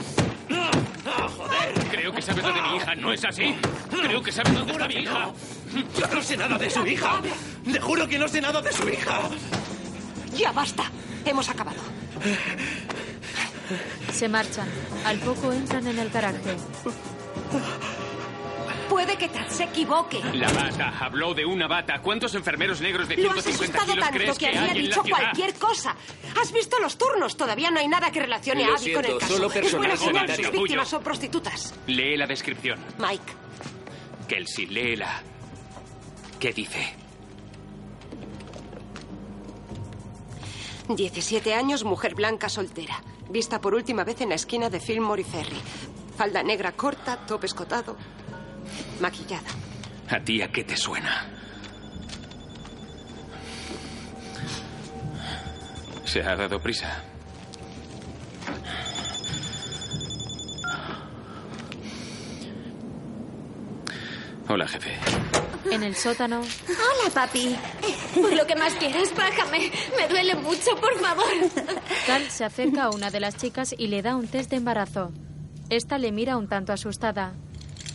¡No! ¡No, joder! Creo que sabes lo de mi hija, ¿no es así? Creo que sabes dónde está mi hija. Yo no sé nada de su hija. Le juro que no sé nada de su hija. Ya basta. Hemos acabado. Se marchan. Al poco entran en el garaje. Puede que Tad se equivoque. La bata. Habló de una bata. ¿Cuántos enfermeros negros de Lo has 150 asustado kilos tanto crees que la dicho cualquier cosa. ¿Has visto los turnos? Todavía no hay nada que relacione Lo a Abby con el caso. solo es buena señal, sus víctimas son prostitutas. Lee la descripción. Mike, Kelsey, léela. ¿Qué dice? 17 años, mujer blanca soltera. Vista por última vez en la esquina de Fillmore y Ferry. Falda negra corta, top escotado. Maquillada. ¿A ti a qué te suena? Se ha dado prisa. Hola, jefe. En el sótano, Hola, papi. Por lo que más quieras, bájame. Me duele mucho, por favor. Cal se acerca a una de las chicas y le da un test de embarazo. Esta le mira un tanto asustada.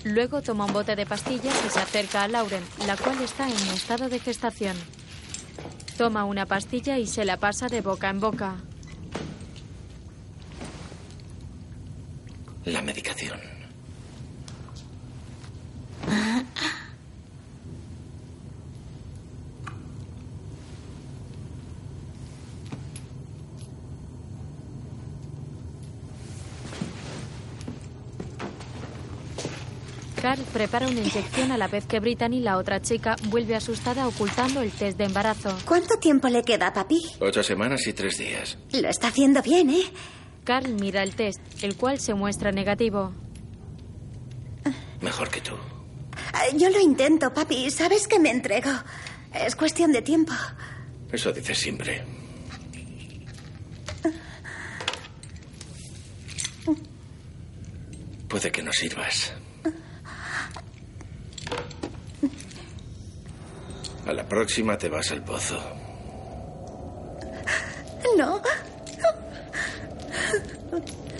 Luego toma un bote de pastillas y se acerca a Lauren, la cual está en estado de gestación. Toma una pastilla y se la pasa de boca en boca. La medicación. [laughs] Carl prepara una inyección a la vez que Brittany, la otra chica, vuelve asustada ocultando el test de embarazo. ¿Cuánto tiempo le queda, papi? Ocho semanas y tres días. Lo está haciendo bien, ¿eh? Carl mira el test, el cual se muestra negativo. Mejor que tú. Ah, Yo lo intento, papi. Sabes que me entrego. Es cuestión de tiempo. Eso dices siempre. Puede que no sirvas. A la próxima te vas al pozo. No.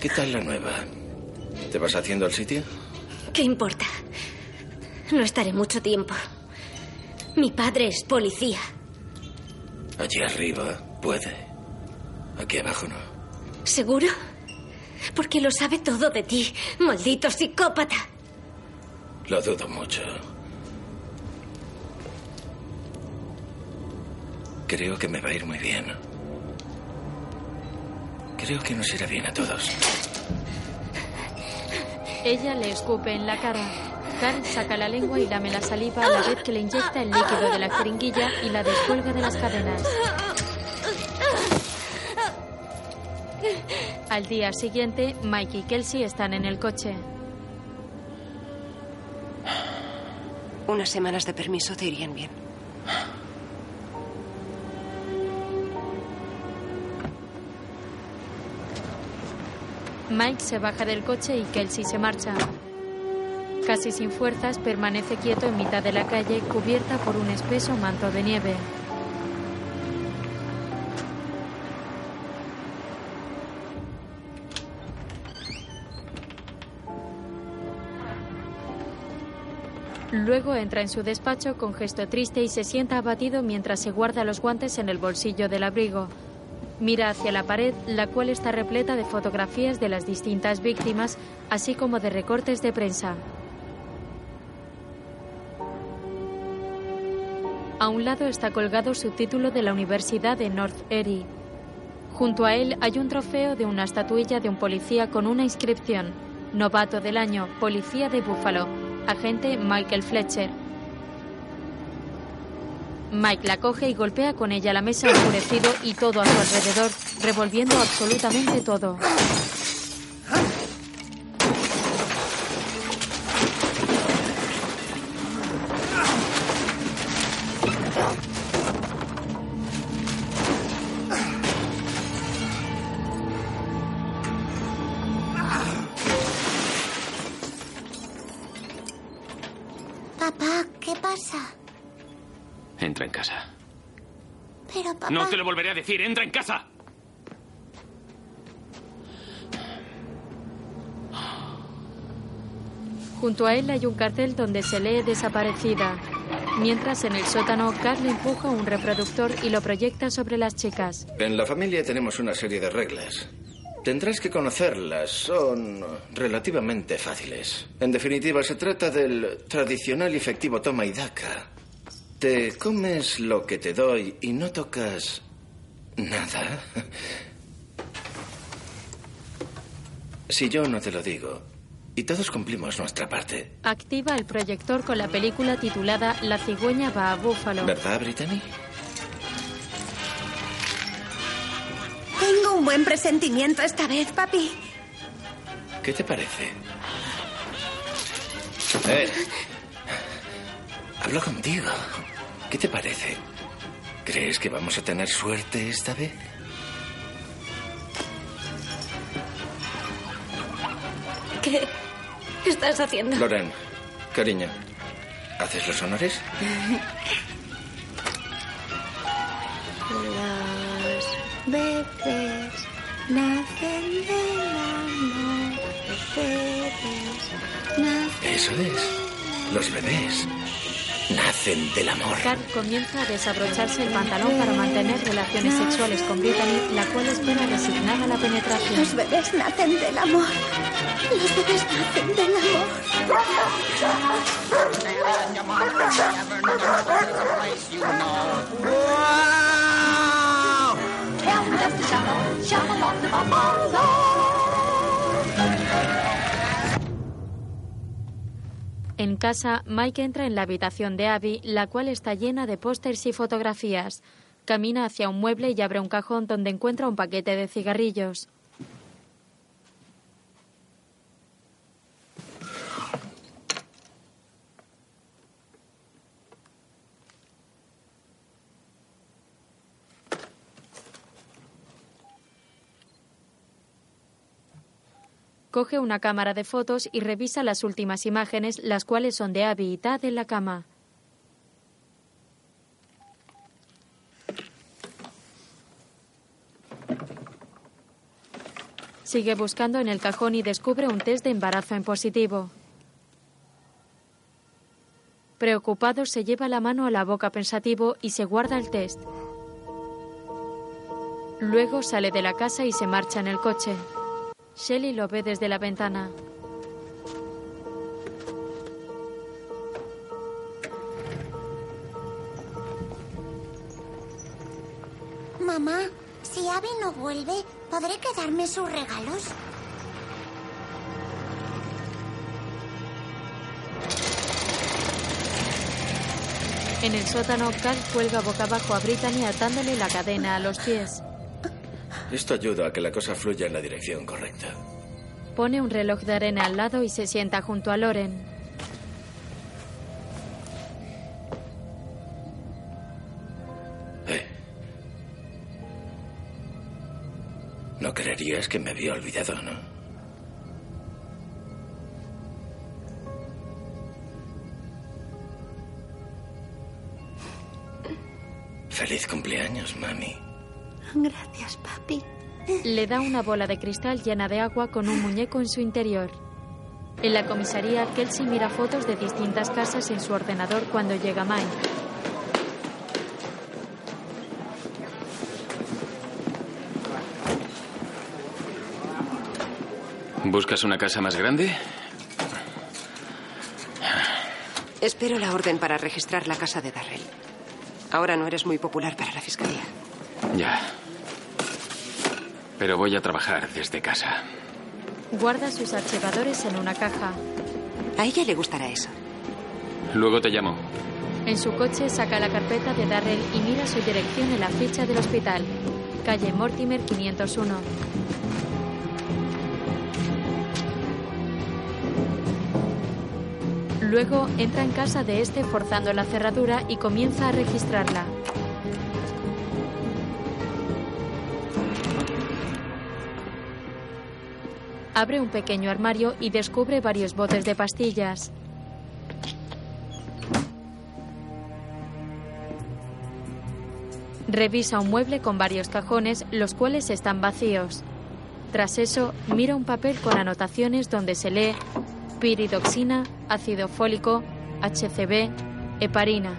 ¿Qué tal la nueva? ¿Te vas haciendo al sitio? ¿Qué importa? No estaré mucho tiempo. Mi padre es policía. Allí arriba puede. Aquí abajo no. ¿Seguro? Porque lo sabe todo de ti, maldito psicópata. Lo dudo mucho. Creo que me va a ir muy bien. Creo que nos irá bien a todos. Ella le escupe en la cara. Carl saca la lengua y lame la saliva a la vez que le inyecta el líquido de la jeringuilla y la descuelga de las cadenas. Al día siguiente, Mike y Kelsey están en el coche. Unas semanas de permiso te irían bien. Mike se baja del coche y Kelsey se marcha. Casi sin fuerzas, permanece quieto en mitad de la calle, cubierta por un espeso manto de nieve. Luego entra en su despacho con gesto triste y se sienta abatido mientras se guarda los guantes en el bolsillo del abrigo. Mira hacia la pared, la cual está repleta de fotografías de las distintas víctimas, así como de recortes de prensa. A un lado está colgado su título de la Universidad de North Erie. Junto a él hay un trofeo de una estatuilla de un policía con una inscripción: Novato del año, Policía de Buffalo, agente Michael Fletcher. Mike la coge y golpea con ella la mesa enfurecido y todo a su alrededor, revolviendo absolutamente todo. Volveré a decir. Entra en casa. Junto a él hay un cartel donde se lee desaparecida. Mientras en el sótano, Carl empuja un reproductor y lo proyecta sobre las chicas. En la familia tenemos una serie de reglas. Tendrás que conocerlas. Son relativamente fáciles. En definitiva, se trata del tradicional y efectivo toma y daca. Te comes lo que te doy y no tocas nada. Si yo no te lo digo, y todos cumplimos nuestra parte, Activa el proyector con la película titulada La cigüeña va a Búfalo. ¿verdad, Brittany? Tengo un buen presentimiento esta vez, papi. ¿Qué te parece? Eh, hablo contigo. ¿Qué te parece? ¿Crees que vamos a tener suerte esta vez? ¿Qué estás haciendo? Loren, cariño, ¿haces los honores? Los bebés nacen del amor. Los bebés nacen. Eso es. Los bebés del amor. Carl comienza a desabrocharse el pantalón para mantener relaciones sexuales con Brittany, la cual espera resignada la penetración. Los bebés nacen del amor. Los bebés nacen del En casa, Mike entra en la habitación de Abby, la cual está llena de pósters y fotografías. Camina hacia un mueble y abre un cajón donde encuentra un paquete de cigarrillos. Coge una cámara de fotos y revisa las últimas imágenes, las cuales son de Abby y Tad en la cama. Sigue buscando en el cajón y descubre un test de embarazo en positivo. Preocupado, se lleva la mano a la boca pensativo y se guarda el test. Luego sale de la casa y se marcha en el coche. Shelly lo ve desde la ventana. Mamá, si Abby no vuelve, ¿podré quedarme sus regalos? En el sótano, Carl cuelga boca abajo a Brittany atándole la cadena a los pies. Esto ayuda a que la cosa fluya en la dirección correcta. Pone un reloj de arena al lado y se sienta junto a Loren. Eh. No creerías que me había olvidado, ¿no? Feliz cumpleaños, mami. Gracias, papá. Le da una bola de cristal llena de agua con un muñeco en su interior. En la comisaría, Kelsey mira fotos de distintas casas en su ordenador cuando llega Mike. ¿Buscas una casa más grande? Espero la orden para registrar la casa de Darrell. Ahora no eres muy popular para la fiscalía. Ya. Pero voy a trabajar desde casa. Guarda sus archivadores en una caja. A ella le gustará eso. Luego te llamo. En su coche saca la carpeta de Darrell y mira su dirección en la ficha del hospital. Calle Mortimer 501. Luego entra en casa de este forzando la cerradura y comienza a registrarla. Abre un pequeño armario y descubre varios botes de pastillas. Revisa un mueble con varios cajones, los cuales están vacíos. Tras eso, mira un papel con anotaciones donde se lee piridoxina, ácido fólico, HCB, heparina.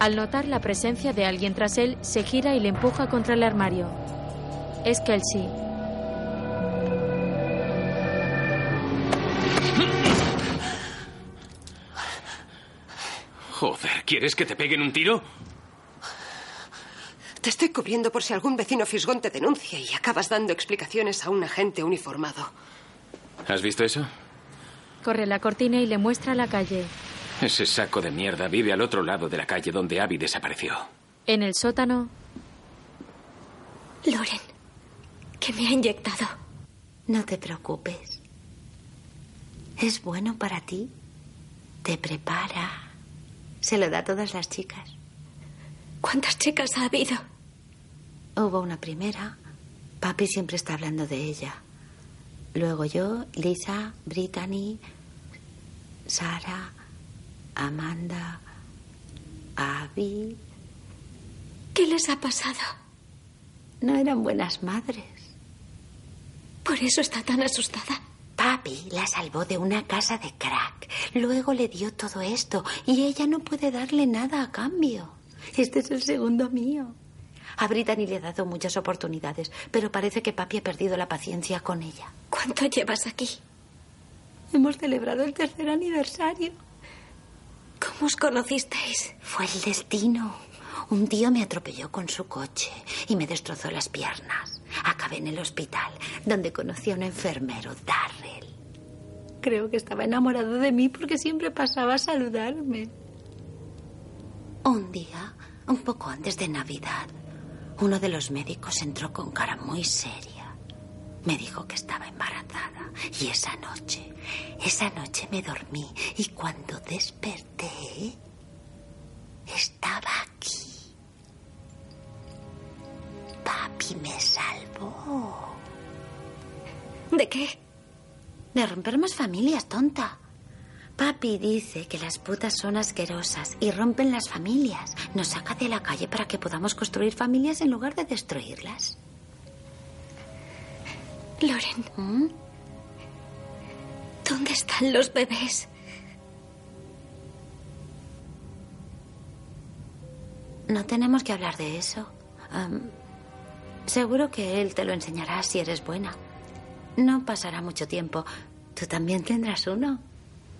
Al notar la presencia de alguien tras él, se gira y le empuja contra el armario. Es Kelsey. Joder, ¿quieres que te peguen un tiro? Te estoy cubriendo por si algún vecino fisgón te denuncia y acabas dando explicaciones a un agente uniformado. ¿Has visto eso? Corre la cortina y le muestra la calle. Ese saco de mierda vive al otro lado de la calle donde Abby desapareció. En el sótano, Loren, que me ha inyectado. No te preocupes. Es bueno para ti. Te prepara. Se lo da a todas las chicas. ¿Cuántas chicas ha habido? Hubo una primera. Papi siempre está hablando de ella. Luego yo, Lisa, Brittany, Sara, Amanda, Abby. ¿Qué les ha pasado? No eran buenas madres. Por eso está tan asustada. Papi la salvó de una casa de crack. Luego le dio todo esto y ella no puede darle nada a cambio. Este es el segundo mío. A Brittany le he dado muchas oportunidades, pero parece que papi ha perdido la paciencia con ella. ¿Cuánto llevas aquí? Hemos celebrado el tercer aniversario. ¿Cómo os conocisteis? Fue el destino. Un tío me atropelló con su coche y me destrozó las piernas. Acabé en el hospital, donde conocí a un enfermero, Darrell. Creo que estaba enamorado de mí porque siempre pasaba a saludarme. Un día, un poco antes de Navidad, uno de los médicos entró con cara muy seria. Me dijo que estaba embarazada y esa noche, esa noche me dormí y cuando desperté, estaba aquí. Papi me salvó. ¿De qué? De romper más familias, tonta. Papi dice que las putas son asquerosas y rompen las familias. Nos saca de la calle para que podamos construir familias en lugar de destruirlas. Loren. ¿Mm? ¿Dónde están los bebés? No tenemos que hablar de eso. Seguro que él te lo enseñará si eres buena. No pasará mucho tiempo. Tú también tendrás uno.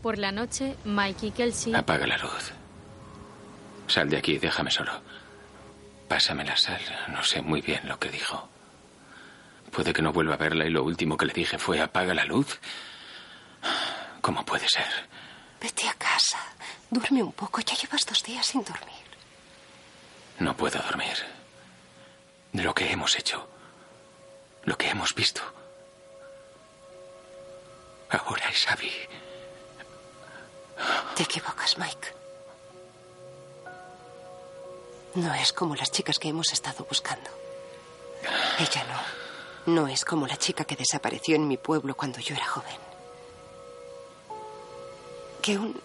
por la noche, Mike y Kelsey Apaga la luz. Sal de aquí, déjame solo. Pásame la sal. No sé muy bien lo que dijo. Puede que no vuelva a verla y lo último que le dije fue apaga la luz. ¿Cómo puede ser? Vete a casa. Duerme un poco. Ya llevas dos días sin dormir. No puedo dormir. De lo que hemos hecho. Lo que hemos visto. Ahora es Abby. Te equivocas, Mike. No es como las chicas que hemos estado buscando. Ella no. No es como la chica que desapareció en mi pueblo cuando yo era joven. Que un...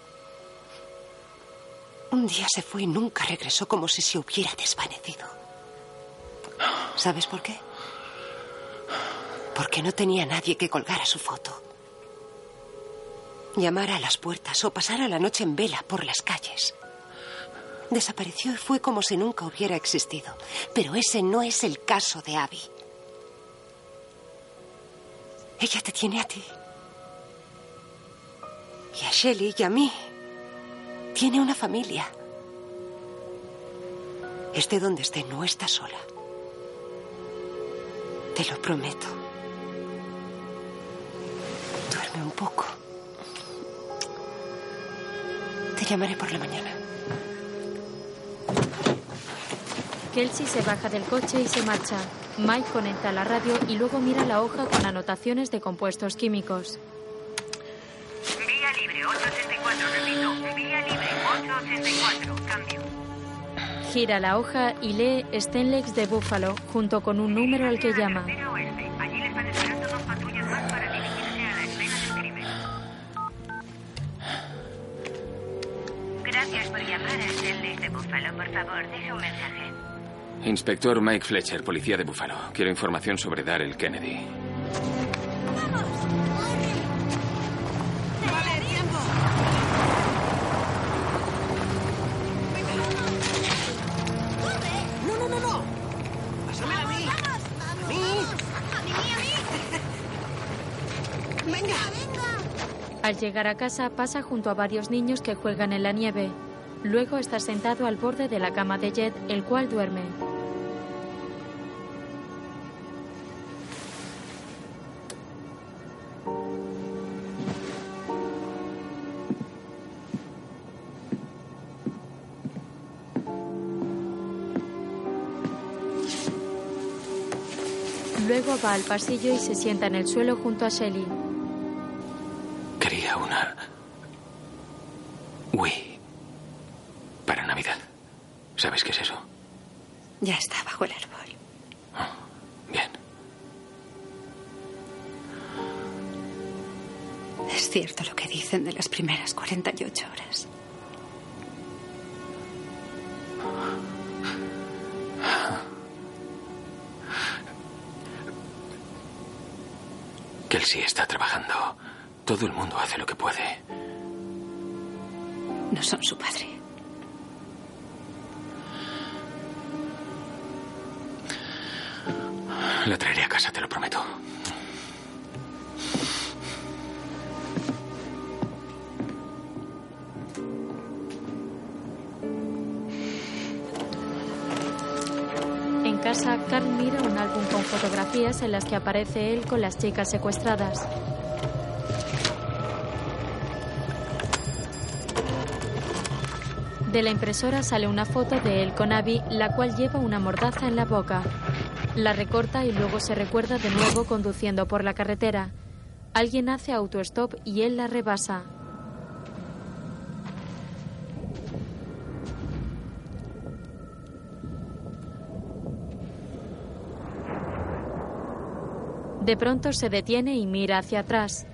Un día se fue y nunca regresó como si se hubiera desvanecido. ¿Sabes por qué? Porque no tenía nadie que colgara su foto. Llamara a las puertas o pasara la noche en vela por las calles. Desapareció y fue como si nunca hubiera existido. Pero ese no es el caso de Abby. Ella te tiene a ti. Y a Shelley y a mí. Tiene una familia. Esté donde esté, no está sola. Te lo prometo. Duerme un poco. Te llamaré por la mañana. Kelsey se baja del coche y se marcha. Mike conecta la radio y luego mira la hoja con anotaciones de compuestos químicos. Vía libre 884, repito. Vía libre 884. Cambio. Gira la hoja y lee Stenlex de Búfalo junto con un número al que llama. Oeste. Allí le están esperando dos patrullas más para dirigirse a la escena del crimen. Gracias por llamar a Stanley de Buffalo. Por favor, deje un mensaje. Inspector Mike Fletcher, policía de Buffalo. Quiero información sobre Darrell Kennedy. Al llegar a casa pasa junto a varios niños que juegan en la nieve. Luego está sentado al borde de la cama de Jet, el cual duerme. Luego va al pasillo y se sienta en el suelo junto a Shelly. Quería una Wii para Navidad. ¿Sabes qué es eso? Ya está bajo el árbol. Bien. Es cierto lo que dicen de las primeras 48 horas. Kelsey está trabajando. Todo el mundo hace lo que puede. No son su padre. Casa, te lo prometo. En casa, Carl mira un álbum con fotografías en las que aparece él con las chicas secuestradas. De la impresora sale una foto de él con Abby, la cual lleva una mordaza en la boca. La recorta y luego se recuerda de nuevo conduciendo por la carretera. Alguien hace autostop y él la rebasa. De pronto se detiene y mira hacia atrás.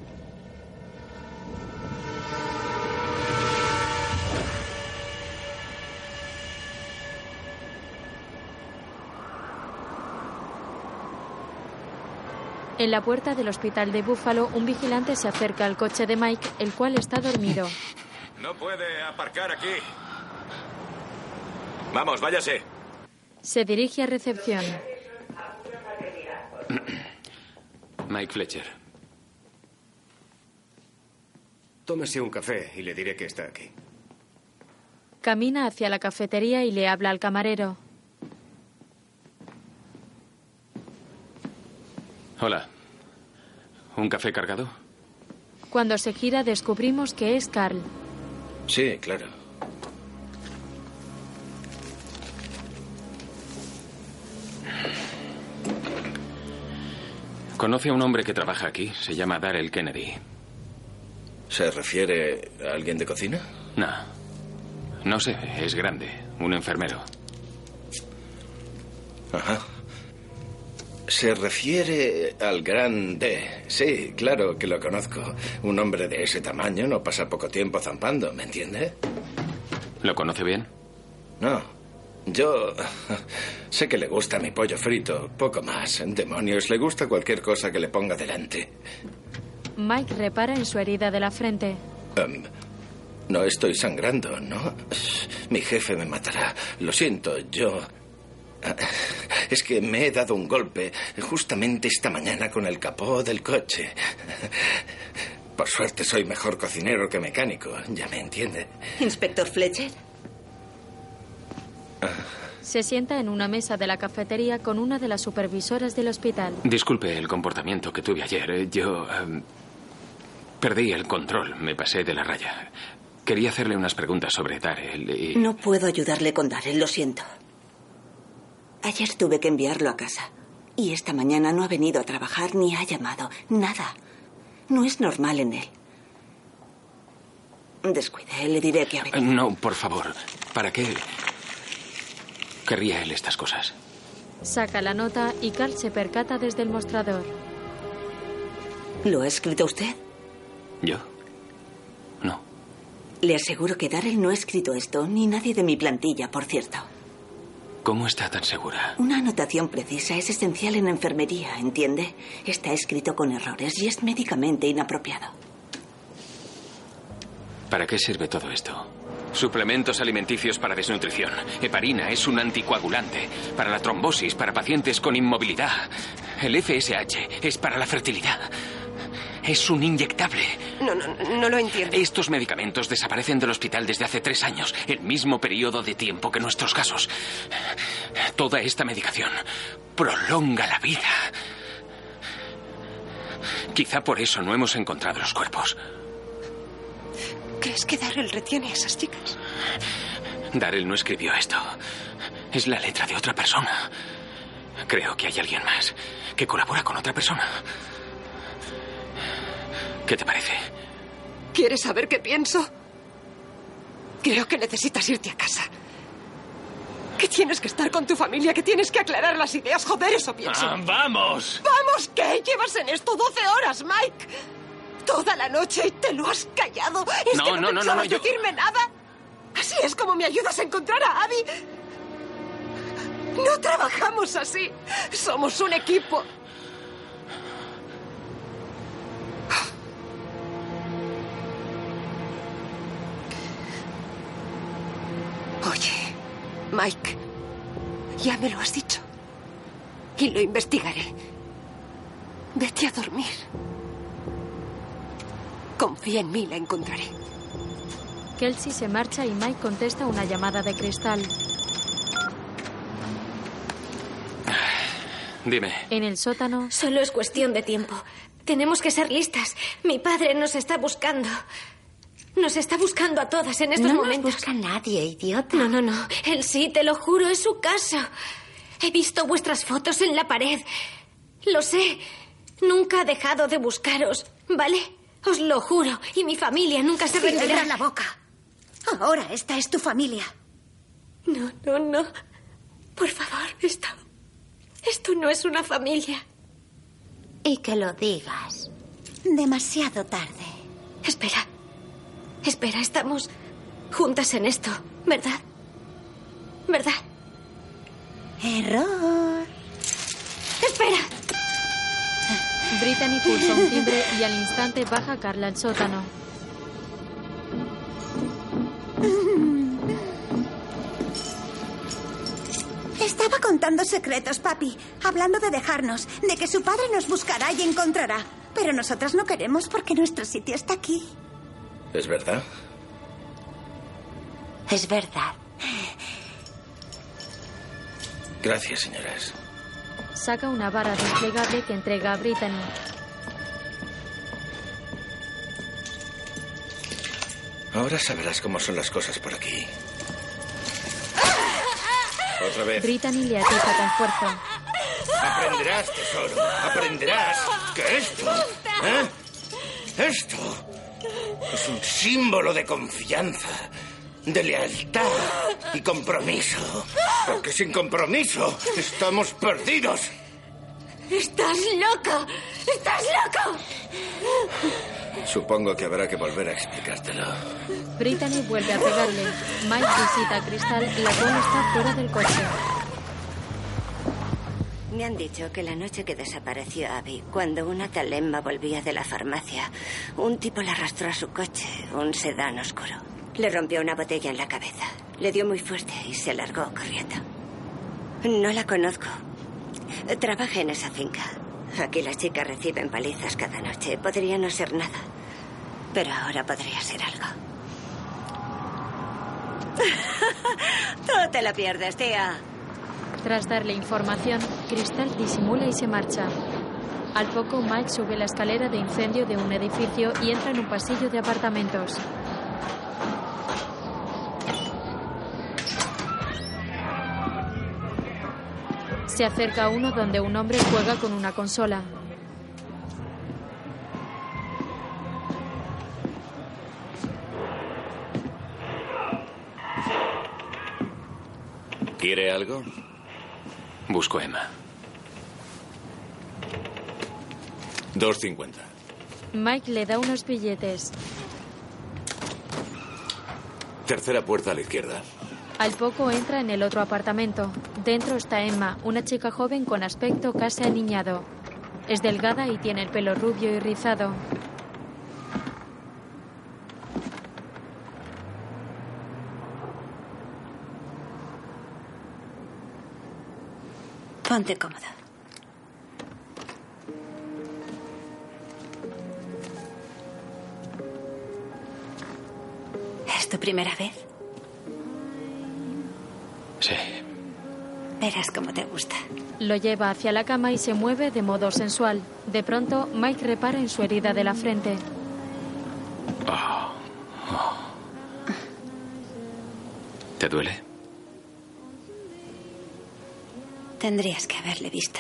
En la puerta del hospital de Búfalo, un vigilante se acerca al coche de Mike, el cual está dormido. [laughs] No puede aparcar aquí. Vamos, váyase. Se dirige a recepción. [clears throat] Mike Fletcher. Tómese un café y le diré que está aquí. Camina hacia la cafetería y le habla al camarero. Hola. ¿Un café cargado? Cuando se gira descubrimos que es Carl. Sí, claro. Conoce a un hombre que trabaja aquí. Se llama Darrell Kennedy. ¿Se refiere a alguien de cocina? No. No sé, es grande. Un enfermero. Ajá. Se refiere al gran D. Sí, claro que lo conozco. Un hombre de ese tamaño no pasa poco tiempo zampando, ¿me entiende? ¿Lo conoce bien? No. Yo [laughs] sé que le gusta mi pollo frito, poco más. Demonios, le gusta cualquier cosa que le ponga delante. Mike repara en su herida de la frente. Em, no estoy sangrando, ¿no? Mi jefe me matará. Lo siento, yo... [laughs] Es que me he dado un golpe justamente esta mañana con el capó del coche. Por suerte soy mejor cocinero que mecánico, ya me entiende. Inspector Fletcher. Se sienta en una mesa de la cafetería con una de las supervisoras del hospital. Disculpe el comportamiento que tuve ayer. eh, Yo em, perdí el control, me pasé de la raya. Quería hacerle unas preguntas sobre Darrell y... No puedo ayudarle con Darrell, lo siento. Ayer tuve que enviarlo a casa. Y esta mañana no ha venido a trabajar ni ha llamado. Nada. No es normal en él. Descuide, le diré que ha venido. No, por favor. ¿Para qué querría él estas cosas? Saca la nota y Carl se percata desde el mostrador. ¿Lo ha escrito usted? ¿Yo? Le aseguro que Darrell no ha escrito esto, ni nadie de mi plantilla, por cierto. ¿Cómo está tan segura? Una anotación precisa es esencial en enfermería, ¿entiende? Está escrito con errores y es médicamente inapropiado. ¿Para qué sirve todo esto? Suplementos alimenticios para desnutrición. Heparina es un anticoagulante. Para la trombosis, para pacientes con inmovilidad. El FSH es para la fertilidad. Es un inyectable. No, no, no lo entiendo. Estos medicamentos desaparecen del hospital desde hace tres años, el mismo periodo de tiempo que nuestros casos. Toda esta medicación prolonga la vida. Quizá por eso no hemos encontrado los cuerpos. ¿Crees que Darrell retiene a esas chicas? Darrell no escribió esto. Es la letra de otra persona. Creo que hay alguien más que colabora con otra persona. ¿Qué te parece? ¿Quieres saber qué pienso? Creo que necesitas irte a casa. Que tienes que estar con tu familia, que tienes que aclarar las ideas. Joder, eso pienso. Ah, ¡Vamos! ¡Vamos! ¿Qué? Llevas en esto 12 horas, Mike. Toda la noche y te lo has callado. ¿Es No, que no, no, no, no, no, yo- decirme nada? Así es como me ayudas a encontrar a Abby. No trabajamos así. Somos un equipo. Mike, ya me lo has dicho. Y lo investigaré. Vete a dormir. Confía en mí, la encontraré. Kelsey se marcha y Mike contesta una llamada de cristal. Dime. En el sótano, Solo es cuestión de tiempo. Tenemos que ser listas. Mi padre nos está buscando. Nos está buscando a todas en estos No nos momentos. busca nadie, idiota. No, no, no. Él sí, te lo juro, es su casa. He visto vuestras fotos en la pared. Lo sé. Nunca ha dejado de buscaros, ¿vale? Os lo juro. Y mi familia nunca se rendirá. Cierra la boca. Ahora esta es tu familia. No, no, no. Por favor, esto. Esto no es una familia. Y que lo digas. Demasiado tarde. Espera. Espera, estamos juntas en esto, ¿verdad? ¿Verdad? Error. Espera. Brittany pulsa un timbre y al instante baja Carla al sótano. Estaba contando secretos, papi. Hablando de dejarnos, de que su padre nos buscará y encontrará. Pero nosotras no queremos porque nuestro sitio está aquí. ¿Es verdad? Es verdad. Gracias, señoras. Saca una vara desplegable que entrega a Brittany. Ahora sabrás cómo son las cosas por aquí. Otra vez. Brittany le atiza con fuerza. Aprenderás, tesoro. Aprenderás que esto, ¿eh? Esto es un símbolo de confianza, de lealtad y compromiso. Porque sin compromiso estamos perdidos. ¡Estás loca! ¡Estás loco! Supongo que habrá que volver a explicártelo. Brittany vuelve a pegarle. Mike visita a Crystal, la cual está fuera del coche. Me han dicho que la noche que desapareció Abby, cuando una tal Emma volvía de la farmacia, un tipo la arrastró a su coche, un sedán oscuro. Le rompió una botella en la cabeza. Le dio muy fuerte y se largó corriendo. No la conozco. Trabaja en esa finca. Aquí las chicas reciben palizas cada noche. Podría no ser nada. Pero ahora podría ser algo. [laughs] Tú te la pierdes, tía. Tras darle información, Crystal disimula y se marcha. Al poco, Mike sube la escalera de incendio de un edificio y entra en un pasillo de apartamentos. Se acerca a uno donde un hombre juega con una consola. ¿Quiere algo? Busco a Emma. 2.50. Mike le da unos billetes. Tercera puerta a la izquierda. Al poco entra en el otro apartamento. Dentro está Emma, una chica joven con aspecto casi aniñado. Es delgada y tiene el pelo rubio y rizado. Ponte cómoda. ¿Es tu primera vez? Sí. Verás cómo te gusta. Lo lleva hacia la cama y se mueve de modo sensual. De pronto, Mike repara en su herida de la frente. ¿Te duele? Tendrías que haberle visto.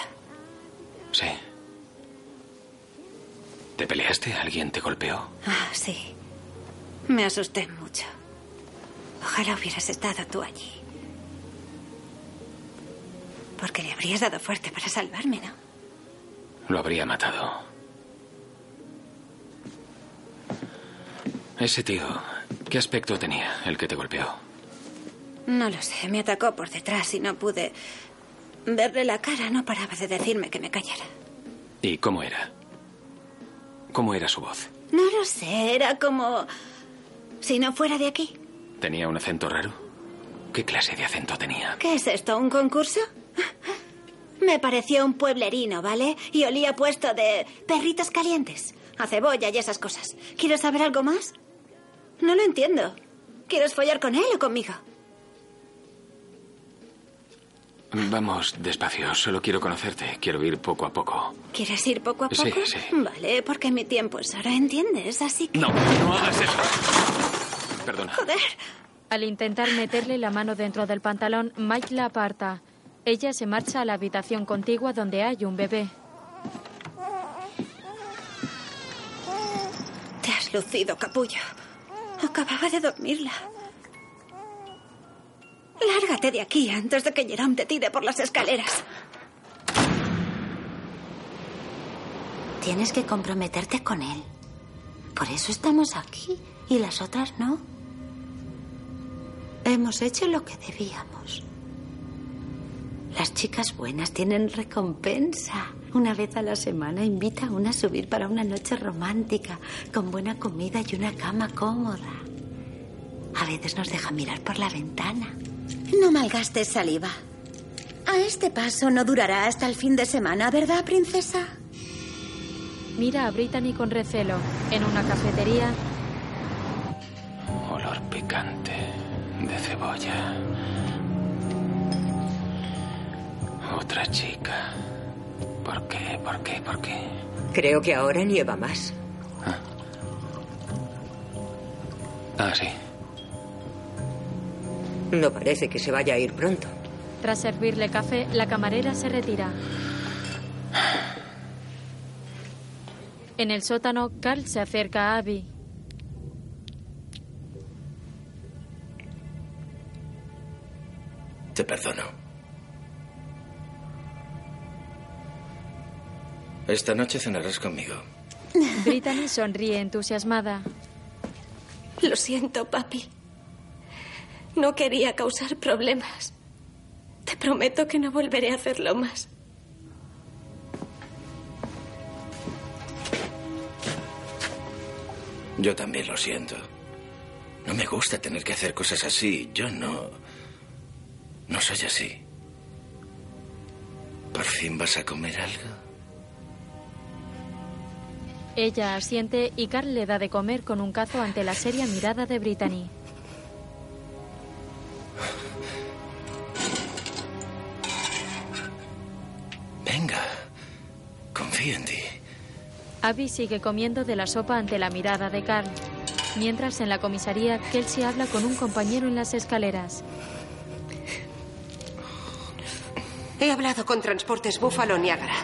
Sí. ¿Te peleaste? ¿Alguien te golpeó? Ah, sí. Me asusté mucho. Ojalá hubieras estado tú allí. Porque le habrías dado fuerte para salvarme, ¿no? Lo habría matado. Ese tío, ¿qué aspecto tenía el que te golpeó? No lo sé. Me atacó por detrás y no pude verle la cara. No paraba de decirme que me callara. ¿Y cómo era? ¿Cómo era su voz? No lo sé. Era como... Si no fuera de aquí. ¿Tenía un acento raro? ¿Qué clase de acento tenía? ¿Qué es esto? ¿Un concurso? [laughs] Me pareció un pueblerino, ¿vale? Y olía puesto de perritos calientes, a cebolla y esas cosas. ¿Quieres saber algo más? No lo entiendo. ¿Quieres follar con él o conmigo? Vamos despacio, solo quiero conocerte. Quiero ir poco a poco. ¿Quieres ir poco a poco? Sí, sí. Vale, porque mi tiempo es ahora, ¿entiendes? Así que... No, no hagas eso. Perdona. Joder. Al intentar meterle la mano dentro del pantalón, Mike la aparta. Ella se marcha a la habitación contigua donde hay un bebé. Te has lucido, capullo. Acababa de dormirla. Lárgate de aquí antes de que Jerome te tire por las escaleras. Tienes que comprometerte con él. Por eso estamos aquí y las otras no. Hemos hecho lo que debíamos. Las chicas buenas tienen recompensa. Una vez a la semana invita a una a subir para una noche romántica, con buena comida y una cama cómoda. A veces nos deja mirar por la ventana. No malgastes saliva. A este paso no durará hasta el fin de semana, ¿verdad, princesa? Mira a Brittany con recelo. En una cafetería, Olor picante de cebolla. Otra chica. ¿Por qué? ¿Por qué? ¿Por qué? Creo que ahora nieva más. Ah, sí. No parece que se vaya a ir pronto. tras servirle café, la camarera se retira. En el sótano, Carl se acerca a Abby. Te perdono. Esta noche cenarás conmigo. Brittany sonríe entusiasmada. Lo siento, papi. No quería causar problemas. Te prometo que no volveré a hacerlo más. Yo también lo siento. No me gusta tener que hacer cosas así. Yo no... No soy así. ¿Por fin vas a comer algo? Ella asiente y Carl le da de comer con un cazo ante la seria mirada de Brittany. Venga, confío en ti. Abby sigue comiendo de la sopa ante la mirada de Carl. Mientras en la comisaría, Kelsey habla con un compañero en las escaleras. He hablado con Transportes Buffalo Niagara.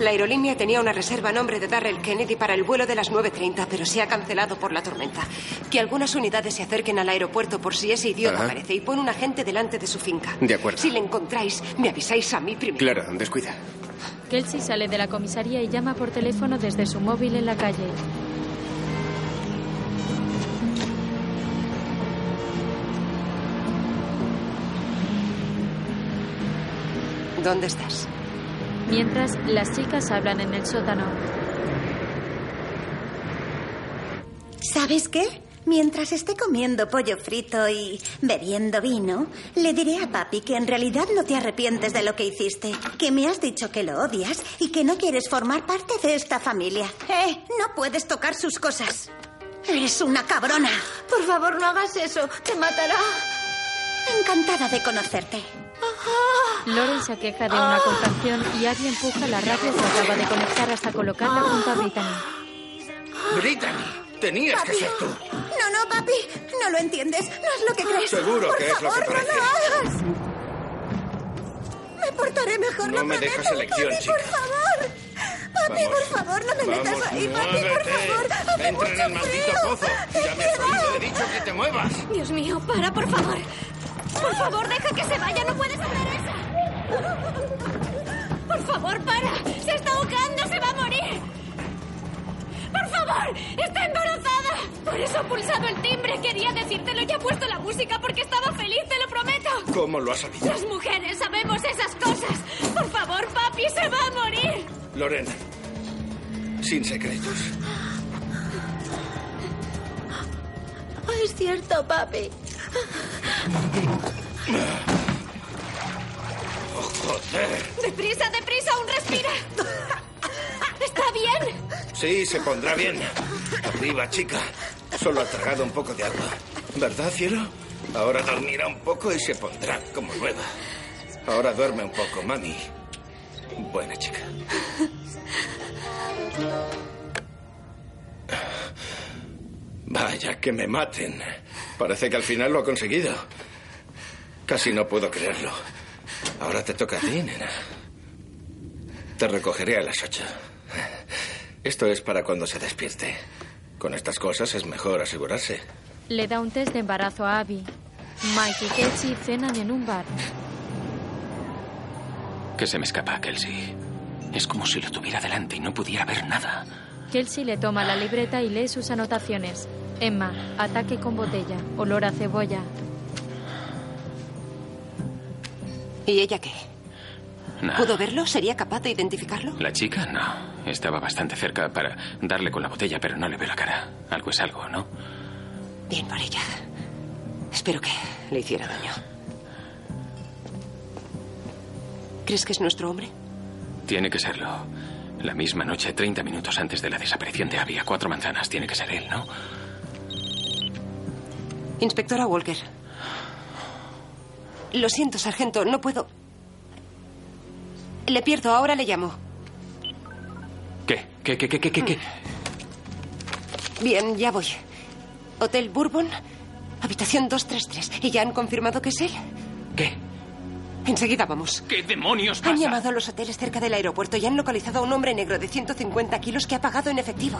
La aerolínea tenía una reserva a nombre de Darrell Kennedy para el vuelo de las 9.30, pero se ha cancelado por la tormenta. Que algunas unidades se acerquen al aeropuerto por si ese idiota Ajá. aparece y pone un agente delante de su finca. De acuerdo. Si le encontráis, me avisáis a mí primero. Claro, descuida. Kelsey sale de la comisaría y llama por teléfono desde su móvil en la calle. ¿Dónde estás? Mientras, las chicas hablan en el sótano. ¿Sabes qué? Mientras esté comiendo pollo frito y bebiendo vino, le diré a papi que en realidad no te arrepientes de lo que hiciste, que me has dicho que lo odias y que no quieres formar parte de esta familia. ¡Eh! No puedes tocar sus cosas. Eres una cabrona. Por favor, no hagas eso. Te matará. Encantada de conocerte. Lauren se queja de una contracción y Abby empuja la radio que acaba de conectar hasta colocarla junto a Brittany. Brittany, tenías que ser tú. No, no, papi. No lo entiendes. No es lo que crees. Seguro Por que es lo que favor, parece. no lo hagas. Me portaré mejor, No lo me prometo. dejas elección, papi, chica. por favor. Papi, Vamos. por favor, no me Vamos, metas ahí, papi, por favor. Hace Entra en mucho el maldito frío. pozo. Ya me has oído, he dicho que te muevas. Dios mío, para, por favor. Por favor, deja que se vaya. No puedes hacer eso. Por favor, para. Se está ahogando. Se va a morir. Por favor, está embarazada. Por eso he pulsado el timbre. Quería decírtelo y he puesto la música porque estaba feliz, te lo prometo. ¿Cómo lo has sabido? Las mujeres sabemos esas cosas. Por favor, papi, se va a morir. Lorena, sin secretos. Es cierto, papi. Oh, joder. Deprisa, deprisa, aún respira. ¿Está bien? Sí, se pondrá bien. Arriba, chica. Solo ha tragado un poco de agua. ¿Verdad, cielo? Ahora dormirá un poco y se pondrá como nueva. Ahora duerme un poco, mami. Buena chica. Vaya, que me maten. Parece que al final lo ha conseguido. Casi no puedo creerlo. Ahora te toca a ti, nena. Te recogeré a las ocho. Esto es para cuando se despierte. Con estas cosas es mejor asegurarse. Le da un test de embarazo a Abby. Mike y Kelsey cenan en un bar. Que se me escapa, Kelsey. Es como si lo tuviera delante y no pudiera ver nada. Kelsey le toma la libreta y lee sus anotaciones. Emma, ataque con botella, olor a cebolla. ¿Y ella qué? No. ¿Pudo verlo? ¿Sería capaz de identificarlo? La chica no. Estaba bastante cerca para darle con la botella, pero no le veo la cara. Algo es algo, ¿no? Bien por ella. Espero que le hiciera daño. ¿Crees que es nuestro hombre? Tiene que serlo. La misma noche, 30 minutos antes de la desaparición de Abby, a cuatro manzanas. Tiene que ser él, ¿no? Inspectora Walker. Lo siento, sargento, no puedo. Le pierdo, ahora le llamo. ¿Qué? ¿Qué, qué, qué, qué, qué? qué? Bien, ya voy. Hotel Bourbon, habitación 233. ¿Y ya han confirmado que es él? ¿Qué? Enseguida vamos. ¿Qué demonios pasa? Han llamado a los hoteles cerca del aeropuerto y han localizado a un hombre negro de 150 kilos que ha pagado en efectivo.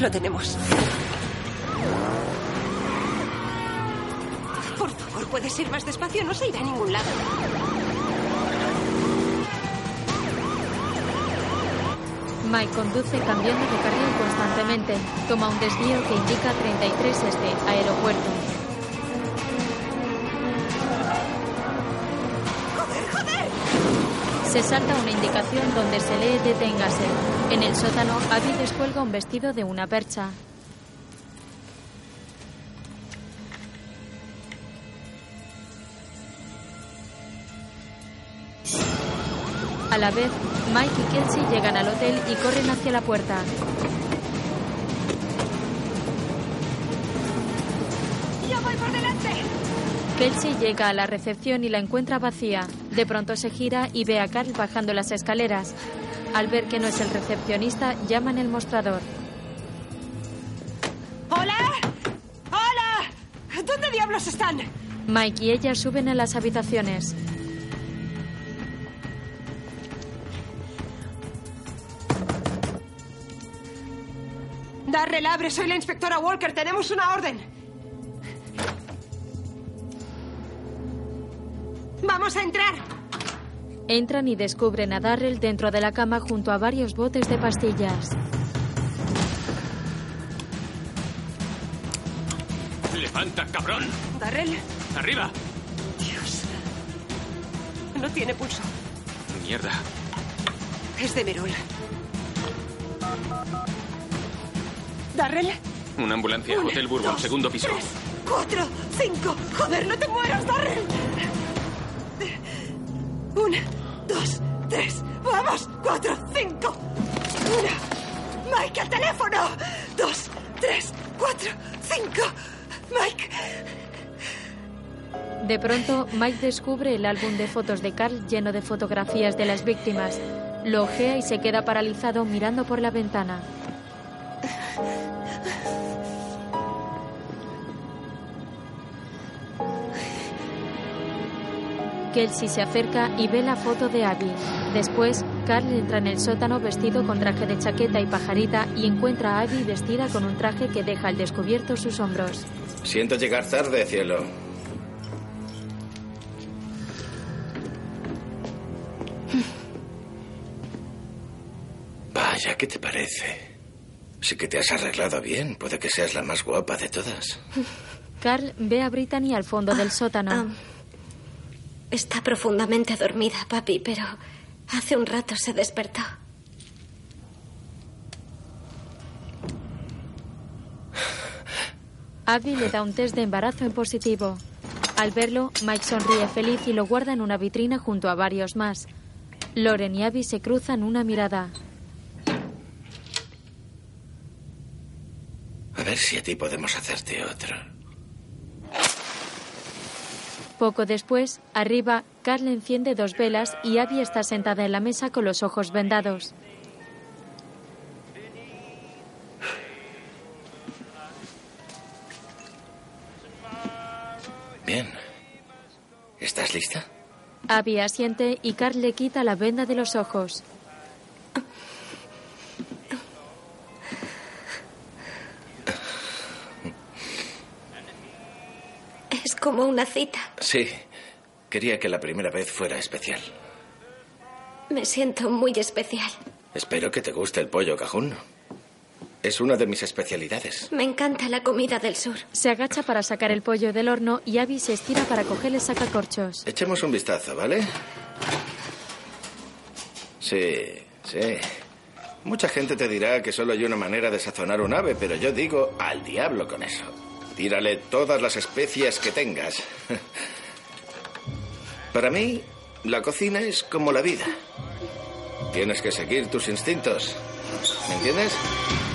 Lo tenemos. Por favor, ¿puedes ir más despacio? No se irá a ningún lado. Mike conduce cambiando de carril constantemente. Toma un desvío que indica 33 este, aeropuerto. Se salta una indicación donde se lee deténgase. En el sótano, Abby descuelga un vestido de una percha. A la vez, Mike y Kelsey llegan al hotel y corren hacia la puerta. ¡Yo voy por delante! Kelsey llega a la recepción y la encuentra vacía. De pronto se gira y ve a Carl bajando las escaleras. Al ver que no es el recepcionista, llama en el mostrador. ¡Hola! ¡Hola! ¿Dónde diablos están? Mike y ella suben a las habitaciones. Darrell, abre, soy la inspectora Walker, tenemos una orden. ¡Vamos a entrar! Entran y descubren a Darrell dentro de la cama junto a varios botes de pastillas. ¡Levanta, cabrón! Darrell, ¡Arriba! Dios. No tiene pulso. Mierda. Es de Merol. Darrell, Una ambulancia. Una, Hotel Bourbon, dos, segundo piso. tres, cuatro, cinco. Joder, no te mueras, Darrell. Una, dos, tres. Vamos, cuatro, cinco. Una. Mike, al teléfono. Dos, tres, cuatro, cinco. Mike. De pronto, Mike descubre el álbum de fotos de Carl lleno de fotografías de las víctimas. Lo ojea y se queda paralizado mirando por la ventana. Kelsey se acerca y ve la foto de Abby. Después, Carl entra en el sótano vestido con traje de chaqueta y pajarita y encuentra a Abby vestida con un traje que deja al descubierto sus hombros. Siento llegar tarde, cielo. Vaya, ¿qué te parece? Sí que te has arreglado bien. Puede que seas la más guapa de todas. Carl ve a Brittany al fondo del sótano. Está profundamente dormida, papi, pero hace un rato se despertó. Abby le da un test de embarazo en positivo. Al verlo, Mike sonríe feliz y lo guarda en una vitrina junto a varios más. Loren y Abby se cruzan una mirada. A ver si a ti podemos hacerte otro. Poco después, arriba, Carl enciende dos velas y Abby está sentada en la mesa con los ojos vendados. Bien. ¿Estás lista? Abby asiente y Carl le quita la venda de los ojos. Es como una cita. Sí. Quería que la primera vez fuera especial. Me siento muy especial. Espero que te guste el pollo cajún. Es una de mis especialidades. Me encanta la comida del sur. Se agacha para sacar el pollo del horno y Abby se estira para coger el sacacorchos. Echemos un vistazo, ¿vale? Sí, sí. Mucha gente te dirá que solo hay una manera de sazonar un ave, pero yo digo al diablo con eso. Tírale todas las especias que tengas. Para mí, la cocina es como la vida. Tienes que seguir tus instintos. ¿Me entiendes?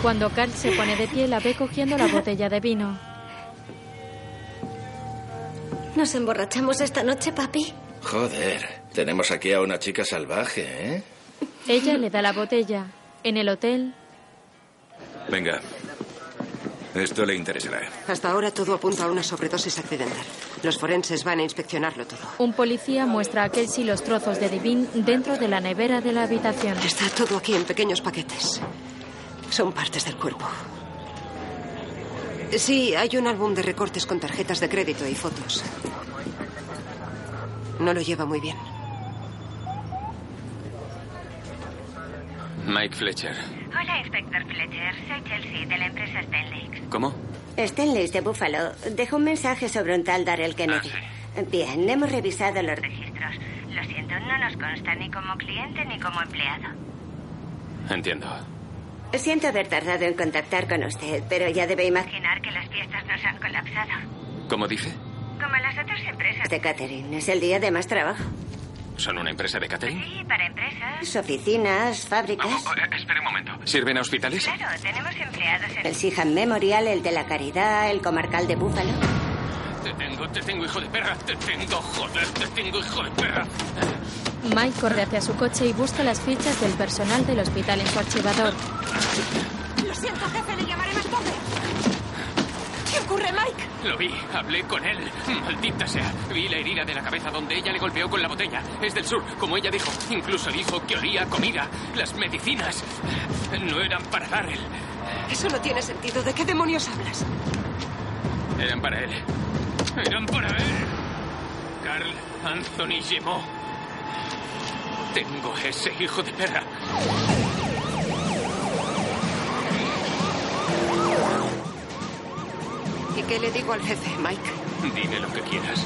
Cuando Carl se pone de pie, la ve cogiendo la botella de vino. ¿Nos emborrachamos esta noche, papi? Joder, tenemos aquí a una chica salvaje, ¿eh? Ella le da la botella. En el hotel, Venga. Esto le interesará. Hasta ahora todo apunta a una sobredosis accidental. Los forenses van a inspeccionarlo todo. un policía muestra a Kelsey los trozos de Divine dentro de la nevera de la habitación. Está todo aquí en pequeños paquetes. Son partes del cuerpo. Sí, hay un álbum de recortes con tarjetas de crédito y fotos. No lo lleva muy bien. Mike Fletcher. Hola, Inspector Fletcher. Soy Chelsea, de la empresa Stanley. ¿Cómo? Stanley de Buffalo dejó un mensaje sobre un tal Darrell Kennedy. Bien, hemos revisado los registros. Lo siento, no nos consta ni como cliente ni como empleado. Entiendo. Siento haber tardado en contactar con usted, pero ya debe imaginar Imaginar que las fiestas nos han colapsado. ¿Cómo dice? Como las otras empresas. de catering. Es el día de más trabajo. ¿Son una empresa de catering? Sí, para empresas. Oficinas, fábricas. Oh, eh, espere un momento. ¿Sirven a hospitales? Claro, tenemos empleados en... El Sihan Memorial, el de la Caridad, el comarcal de Búfalo. Te tengo, te tengo, hijo de perra. Te tengo, joder, te tengo, hijo de perra. Mike corre hacia su coche y busca las fichas del personal del hospital en su archivador. Lo siento, jefe, le llamaré ¿Qué ocurre, Mike? Lo vi, hablé con él. Maldita sea. Vi la herida de la cabeza donde ella le golpeó con la botella. Es del sur, como ella dijo. Incluso dijo que olía comida. Las medicinas no eran para Darrell. Eso no tiene sentido. ¿De qué demonios hablas? Eran para él. Eran para él. Carl Anthony Gemot. Tengo ese hijo de perra. ¿Y qué le digo al jefe, Mike? Dime lo que quieras.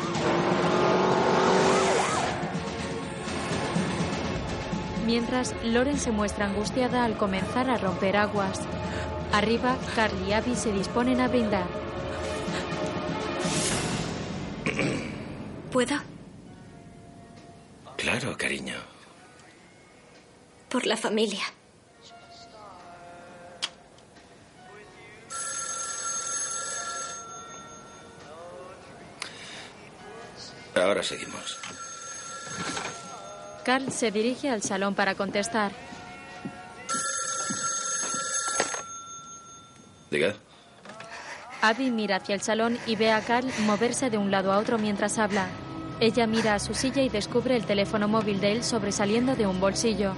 Mientras, Loren se muestra angustiada al comenzar a romper aguas. Arriba, Carl y Abby se disponen a brindar. ¿Puedo? Claro, cariño. Por la familia. Ahora seguimos. Carl se dirige al salón para contestar. Diga. Abby mira hacia el salón y ve a Carl moverse de un lado a otro mientras habla. Ella mira a su silla y descubre el teléfono móvil de él sobresaliendo de un bolsillo.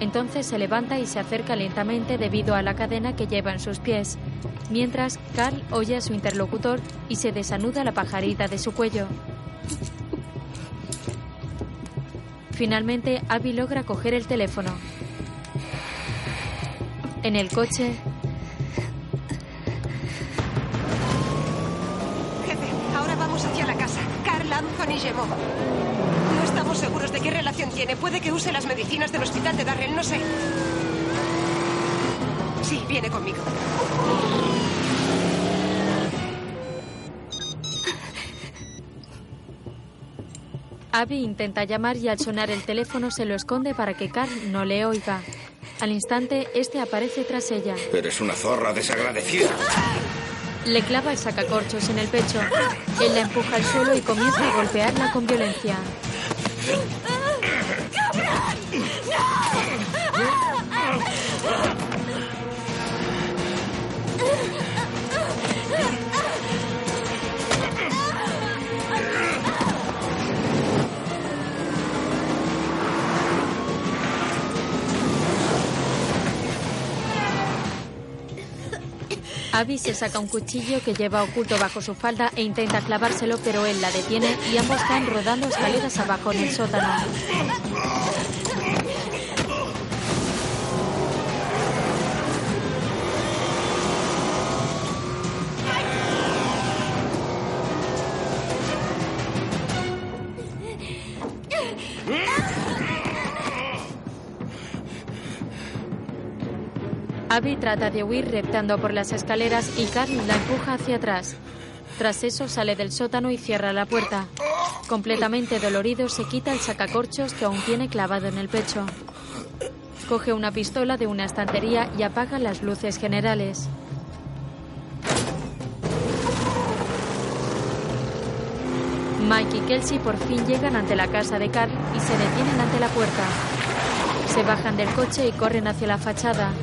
Entonces se levanta y se acerca lentamente debido a la cadena que lleva en sus pies. Mientras, Carl oye a su interlocutor y se desanuda la pajarita de su cuello. Finalmente, Abby logra coger el teléfono. En el coche, Jefe, ahora vamos hacia la casa. Carl Anthony Gemot. No estamos seguros de qué relación tiene. Puede que use las medicinas del hospital de Darrell, no sé. Sí, viene conmigo. Abby intenta llamar y al sonar el teléfono se lo esconde para que Carl no le oiga. Al instante, este aparece tras ella. Eres una zorra desagradecida. Le clava el sacacorchos en el pecho. Él la empuja al suelo y comienza a golpearla con violencia. Abby se saca un cuchillo que lleva oculto bajo su falda e intenta clavárselo, pero él la detiene y ambos caen rodando escaleras abajo en el sótano. Abby trata de huir reptando por las escaleras y Carl la empuja hacia atrás. Tras eso sale del sótano y cierra la puerta. Completamente dolorido se quita el sacacorchos que aún tiene clavado en el pecho. Coge una pistola de una estantería y apaga las luces generales. Mike y Kelsey por fin llegan ante la casa de Carl y se detienen ante la puerta. Se bajan del coche y corren hacia la fachada.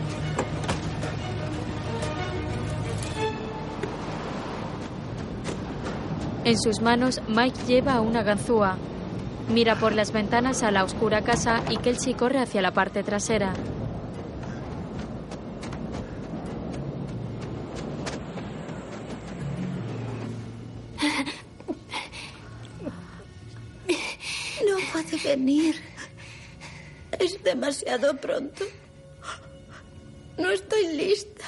En sus manos, Mike lleva una ganzúa. Mira por las ventanas a la oscura casa y Kelsey corre hacia la parte trasera. No puede venir. Es demasiado pronto. No estoy lista.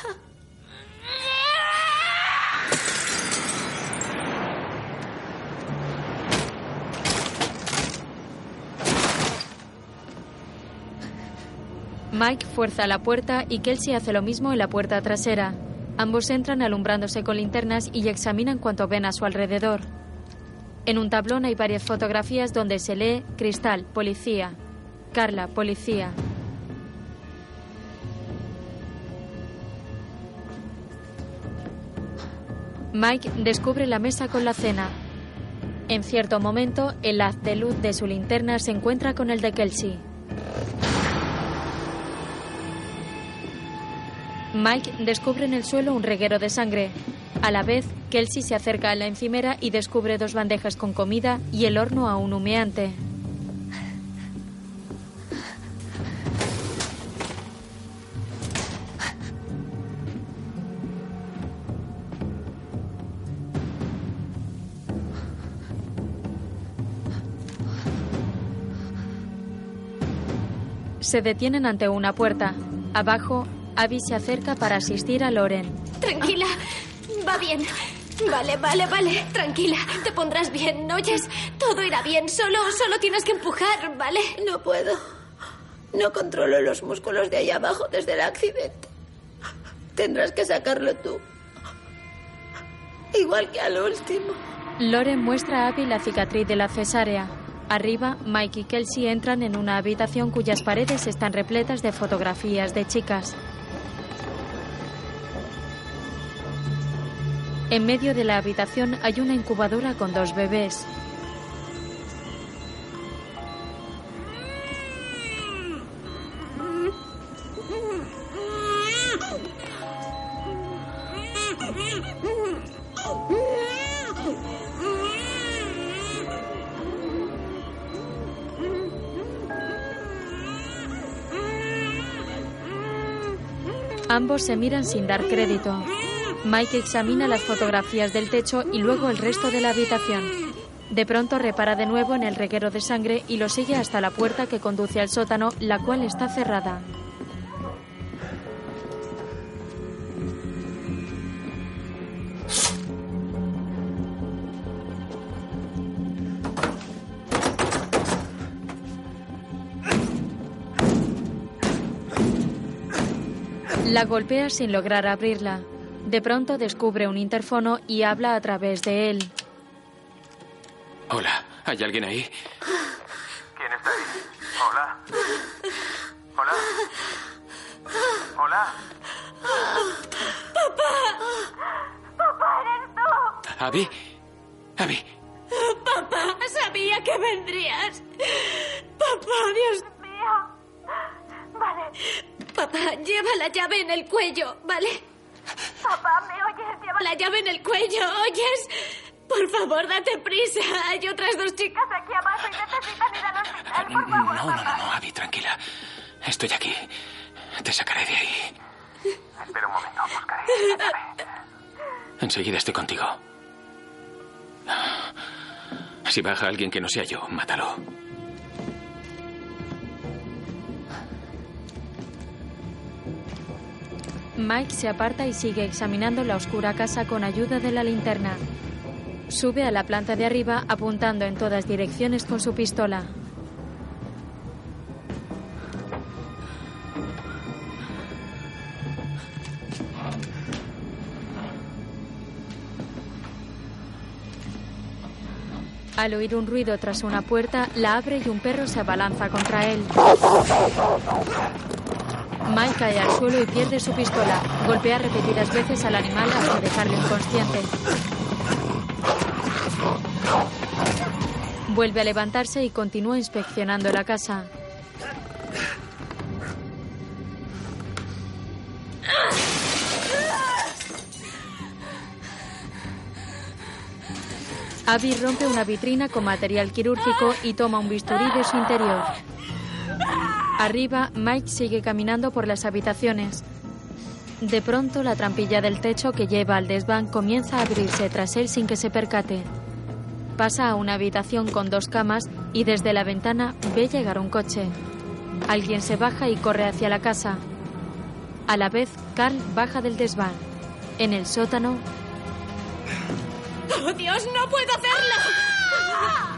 Mike fuerza la puerta y Kelsey hace lo mismo en la puerta trasera. Ambos entran alumbrándose con linternas y examinan cuanto ven a su alrededor. En un tablón hay varias fotografías donde se lee Cristal, policía. Carla, policía. Mike descubre la mesa con la cena. En cierto momento, el haz de luz de su linterna se encuentra con el de Kelsey. Mike descubre en el suelo un reguero de sangre. A la vez, Kelsey se acerca a la encimera y descubre dos bandejas con comida y el horno aún humeante. Se detienen ante una puerta. Abajo, Abby se acerca para asistir a Loren. Tranquila, va bien. Vale, vale, vale. Tranquila, te pondrás bien, ¿no oyes? Todo irá bien, solo, solo tienes que empujar, ¿vale? No puedo. No controlo los músculos de ahí abajo desde el accidente. Tendrás que sacarlo tú. Igual que al último. Loren muestra a Abby la cicatriz de la cesárea. Arriba, Mike y Kelsey entran en una habitación cuyas paredes están repletas de fotografías de chicas. En medio de la habitación hay una incubadora con dos bebés. Ambos se miran sin dar crédito. Mike examina las fotografías del techo y luego el resto de la habitación. De pronto repara de nuevo en el reguero de sangre y lo sigue hasta la puerta que conduce al sótano, la cual está cerrada. La golpea sin lograr abrirla. De pronto descubre un interfono y habla a través de él. Hola, ¿hay alguien ahí? ¿Quién está ahí? Hola. Hola. Hola. ¡Papá! ¡Papá, eres tú! Abby. Abby. ¡Papá! Sabía que vendrías. ¡Papá, Dios mío! Vale. Papá, lleva la llave en el cuello, ¿vale? Papá, ¿me oyes? Lleva la llave en el cuello, ¿oyes? Por favor, date prisa. Hay otras dos chicas aquí abajo y necesitan ir al hospital. Por No, favor, no, no, no, Abby, tranquila. Estoy aquí. Te sacaré de ahí. Espera un momento, buscaré. Enseguida estoy contigo. Si baja alguien que no sea yo, mátalo. Mike se aparta y sigue examinando la oscura casa con ayuda de la linterna. Sube a la planta de arriba apuntando en todas direcciones con su pistola. Al oír un ruido tras una puerta, la abre y un perro se abalanza contra él. Mike cae al suelo y pierde su pistola. Golpea repetidas veces al animal hasta dejarlo inconsciente. Vuelve a levantarse y continúa inspeccionando la casa. Abby rompe una vitrina con material quirúrgico y toma un bisturí de su interior. Arriba, Mike sigue caminando por las habitaciones. De pronto, la trampilla del techo que lleva al desván comienza a abrirse tras él sin que se percate. Pasa a una habitación con dos camas y desde la ventana ve llegar un coche. Alguien se baja y corre hacia la casa. A la vez, Carl baja del desván. En el sótano, ¡Oh, Dios, no puedo hacerlo!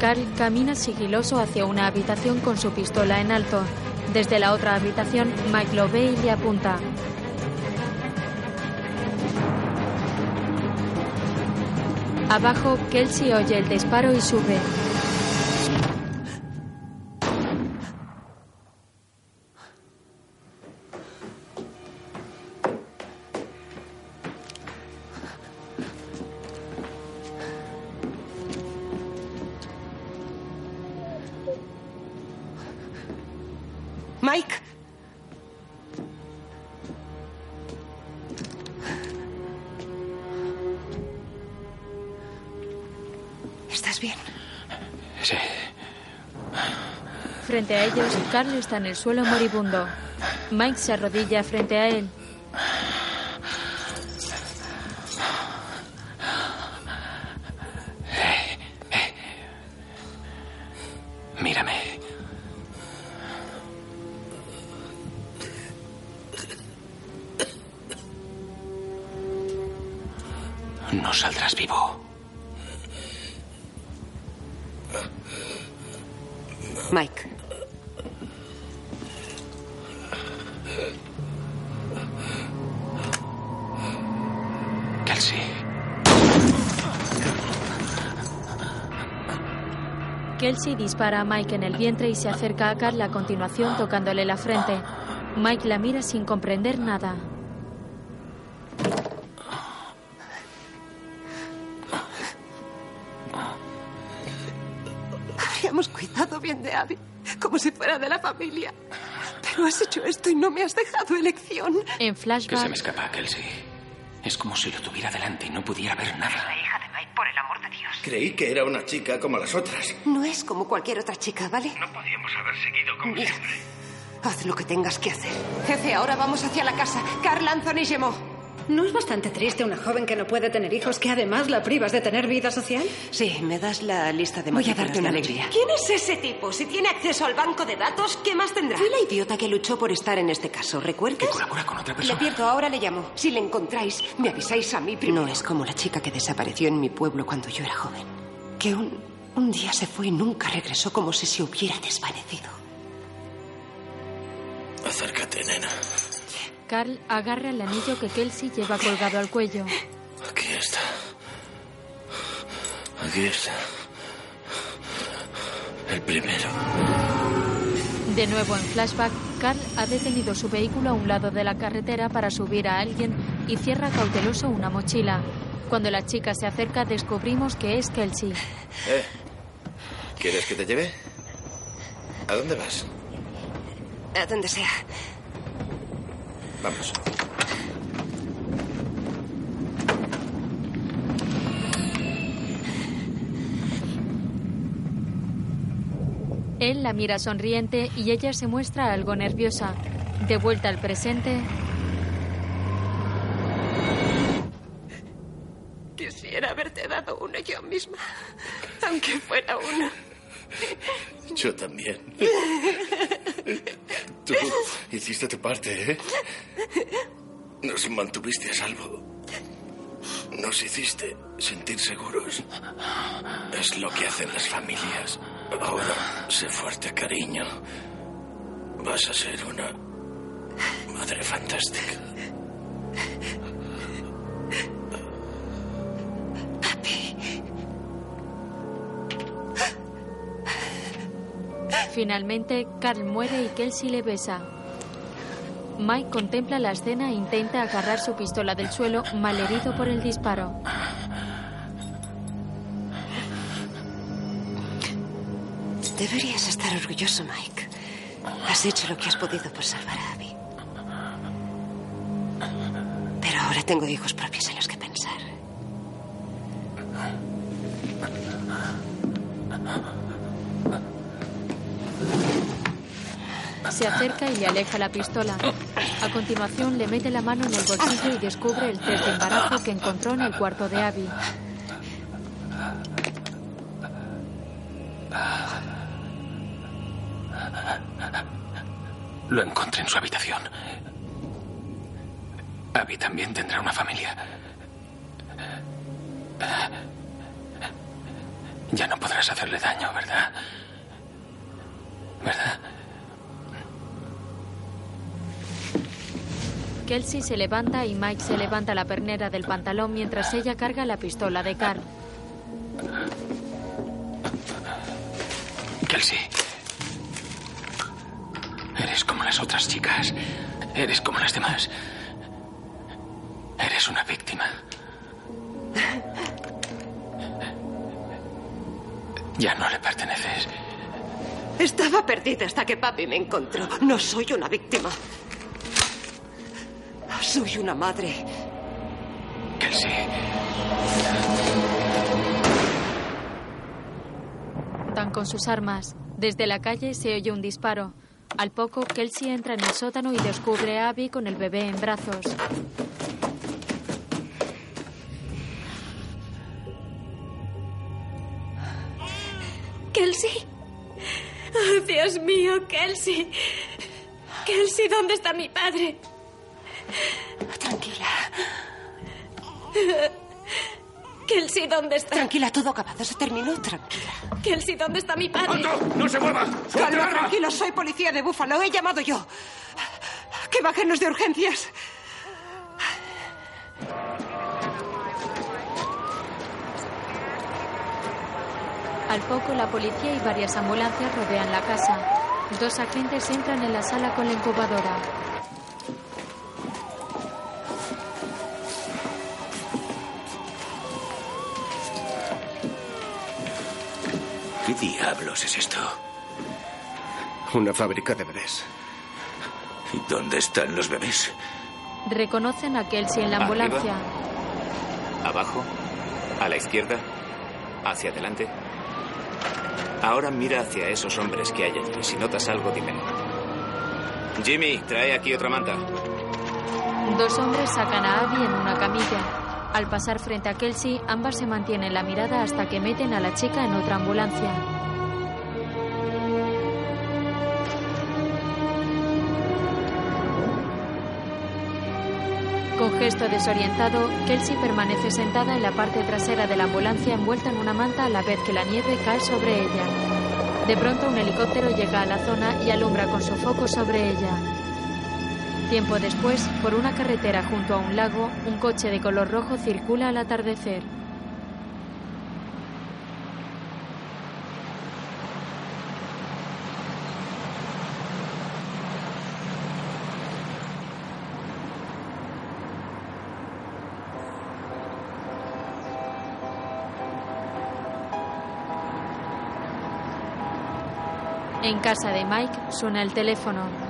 Carl camina sigiloso hacia una habitación con su pistola en alto. Desde la otra habitación, Mike lo ve y le apunta. Abajo, Kelsey oye el disparo y sube. Carl está en el suelo moribundo. Mike se arrodilla frente a él. Dispara a Mike en el vientre y se acerca a Carl a continuación tocándole la frente. Mike la mira sin comprender nada. Habríamos cuidado bien de Abby, como si fuera de la familia. Pero has hecho esto y no me has dejado elección. En Que se flashback, me escapa, Kelsey. Es como si lo tuviera delante y no pudiera ver nada. Creí que era una chica como las otras. No es como cualquier otra chica, ¿vale? No podíamos haber seguido como Mira. siempre. Haz lo que tengas que hacer. Jefe, ahora vamos hacia la casa. Carl Anthony Gemot. ¿No es bastante triste una joven que no puede tener hijos que además la privas de tener vida social? Sí, me das la lista de Voy a darte una alegría. ¿Quién es ese tipo? Si tiene acceso al banco de datos, ¿qué más tendrá? Fui la idiota que luchó por estar en este caso, ¿recuerdas? Que colabora con otra Le pierdo, ahora le llamo. Si le encontráis, me avisáis a mí primero. No es como la chica que desapareció en mi pueblo cuando yo era joven. Que un, un día se fue y nunca regresó como si se hubiera desvanecido. Acércate, nena. Carl agarra el anillo que Kelsey lleva colgado al cuello. Aquí está. Aquí está. El primero. De nuevo en flashback, Carl ha detenido su vehículo a un lado de la carretera para subir a alguien y cierra cauteloso una mochila. Cuando la chica se acerca descubrimos que es Kelsey. ¿Eh? ¿Quieres que te lleve? ¿A dónde vas? A donde sea. Vamos. Él la mira sonriente y ella se muestra algo nerviosa. De vuelta al presente, Quisiera haberte dado uno yo misma. Aunque fuera uno. [laughs] Yo también. [laughs] Tú hiciste tu parte, ¿eh? Nos mantuviste a salvo. Nos hiciste sentir seguros. Es lo que hacen las familias. Ahora, sé fuerte, cariño. Vas a ser una madre fantástica. Finalmente Carl muere y Kelsey le besa. Mike contempla la escena e intenta agarrar su pistola del suelo, malherido por el disparo. Deberías estar orgulloso, Mike. Has hecho lo que has podido por salvar a Abby. Pero ahora tengo hijos propios en los que pensar. Se acerca y le aleja la pistola. A continuación le mete la mano en el bolsillo y descubre el test de embarazo que encontró en el cuarto de Abby. Lo encontré en su habitación. Abby también tendrá una familia. Ya no podrás hacerle daño, ¿verdad? ¿Verdad? Kelsey se levanta y Mike se levanta la pernera del pantalón mientras ella carga la pistola de Carl. Kelsey. Eres como las otras chicas. Eres como las demás. Eres una víctima. Ya no le perteneces. Estaba perdida hasta que papi me encontró. No soy una víctima. Soy una madre. Kelsey. Dan con sus armas. Desde la calle se oye un disparo. Al poco, Kelsey entra en el sótano y descubre a Abby con el bebé en brazos. Kelsey. Oh, Dios mío, Kelsey. Kelsey, ¿dónde está mi padre? Tranquila. Kelsey, ¿dónde está? Tranquila, todo acabado. Se terminó. Tranquila. Kelsey, ¿dónde está mi padre? ¡No se mueva! ¡Suelte el Calma, tranquilo. Soy policía de Búfalo. He llamado yo. Que bajen los de urgencias. Al poco, la policía y varias ambulancias rodean la casa. Dos agentes entran en la sala con la incubadora. ¿Qué diablos es esto? Una fábrica de bebés. ¿Y dónde están los bebés? Reconocen a Kelsey en la Arriba. ambulancia. Abajo, a la izquierda, hacia adelante. Ahora mira hacia esos hombres que hay allí. Si notas algo, dímelo. Jimmy, trae aquí otra manta. Dos hombres sacan a Abby en una camilla. Al pasar frente a Kelsey, ambas se mantienen la mirada hasta que meten a la chica en otra ambulancia. Con gesto desorientado, Kelsey permanece sentada en la parte trasera de la ambulancia envuelta en una manta a la vez que la nieve cae sobre ella. De pronto un helicóptero llega a la zona y alumbra con su foco sobre ella. Tiempo después, por una carretera junto a un lago, un coche de color rojo circula al atardecer. En casa de Mike suena el teléfono.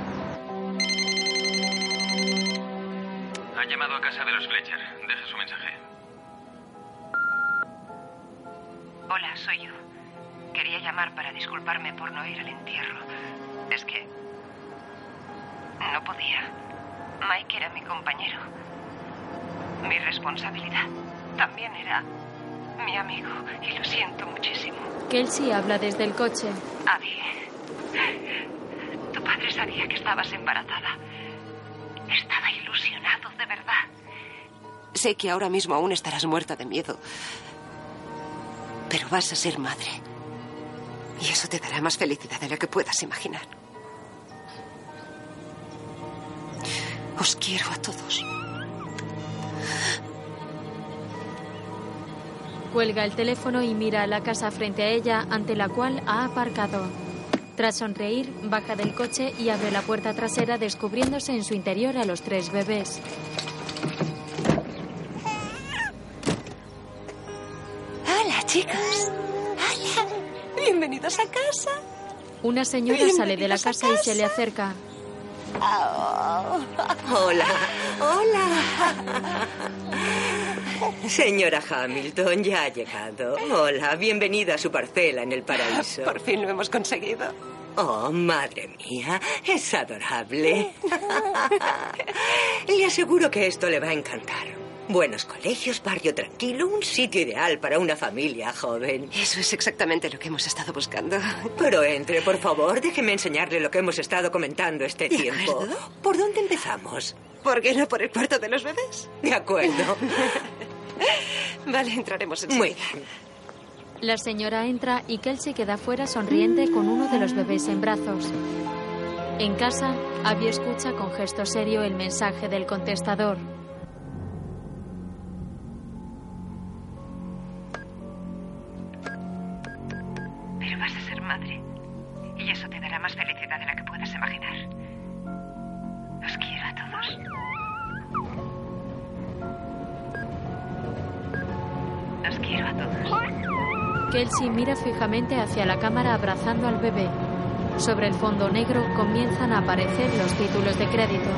Kelsey habla desde el coche. Abby. Tu padre sabía que estabas embarazada. Estaba ilusionado, de verdad. Sé que ahora mismo aún estarás muerta de miedo. Pero vas a ser madre. Y eso te dará más felicidad de lo que puedas imaginar. Os quiero a todos. Cuelga el teléfono y mira a la casa frente a ella ante la cual ha aparcado. Tras sonreír, baja del coche y abre la puerta trasera descubriéndose en su interior a los tres bebés. Hola, chicos. Hola. Bienvenidos a casa. Una señora sale de la casa y se le acerca. Hola, hola. Señora Hamilton, ya ha llegado. Hola, bienvenida a su parcela en el paraíso. Por fin lo hemos conseguido. Oh, madre mía, es adorable. [laughs] Le aseguro que esto le va a encantar. Buenos colegios, barrio tranquilo, un sitio ideal para una familia joven. Eso es exactamente lo que hemos estado buscando. Pero entre, por favor, déjeme enseñarle lo que hemos estado comentando este ¿De tiempo. acuerdo? ¿Por dónde empezamos? ¿Por qué no por el cuarto de los bebés? De acuerdo. [laughs] [laughs] Vale, entraremos en Muy La señora entra y Kelsey queda fuera sonriente con uno de los bebés en brazos. En casa, Abby escucha con gesto serio el mensaje del contestador. Pero vas a ser madre. Y eso te dará más felicidad de la que puedas imaginar. Os quiero Kelsey mira fijamente hacia la cámara abrazando al bebé. Sobre el fondo negro comienzan a aparecer los títulos de crédito.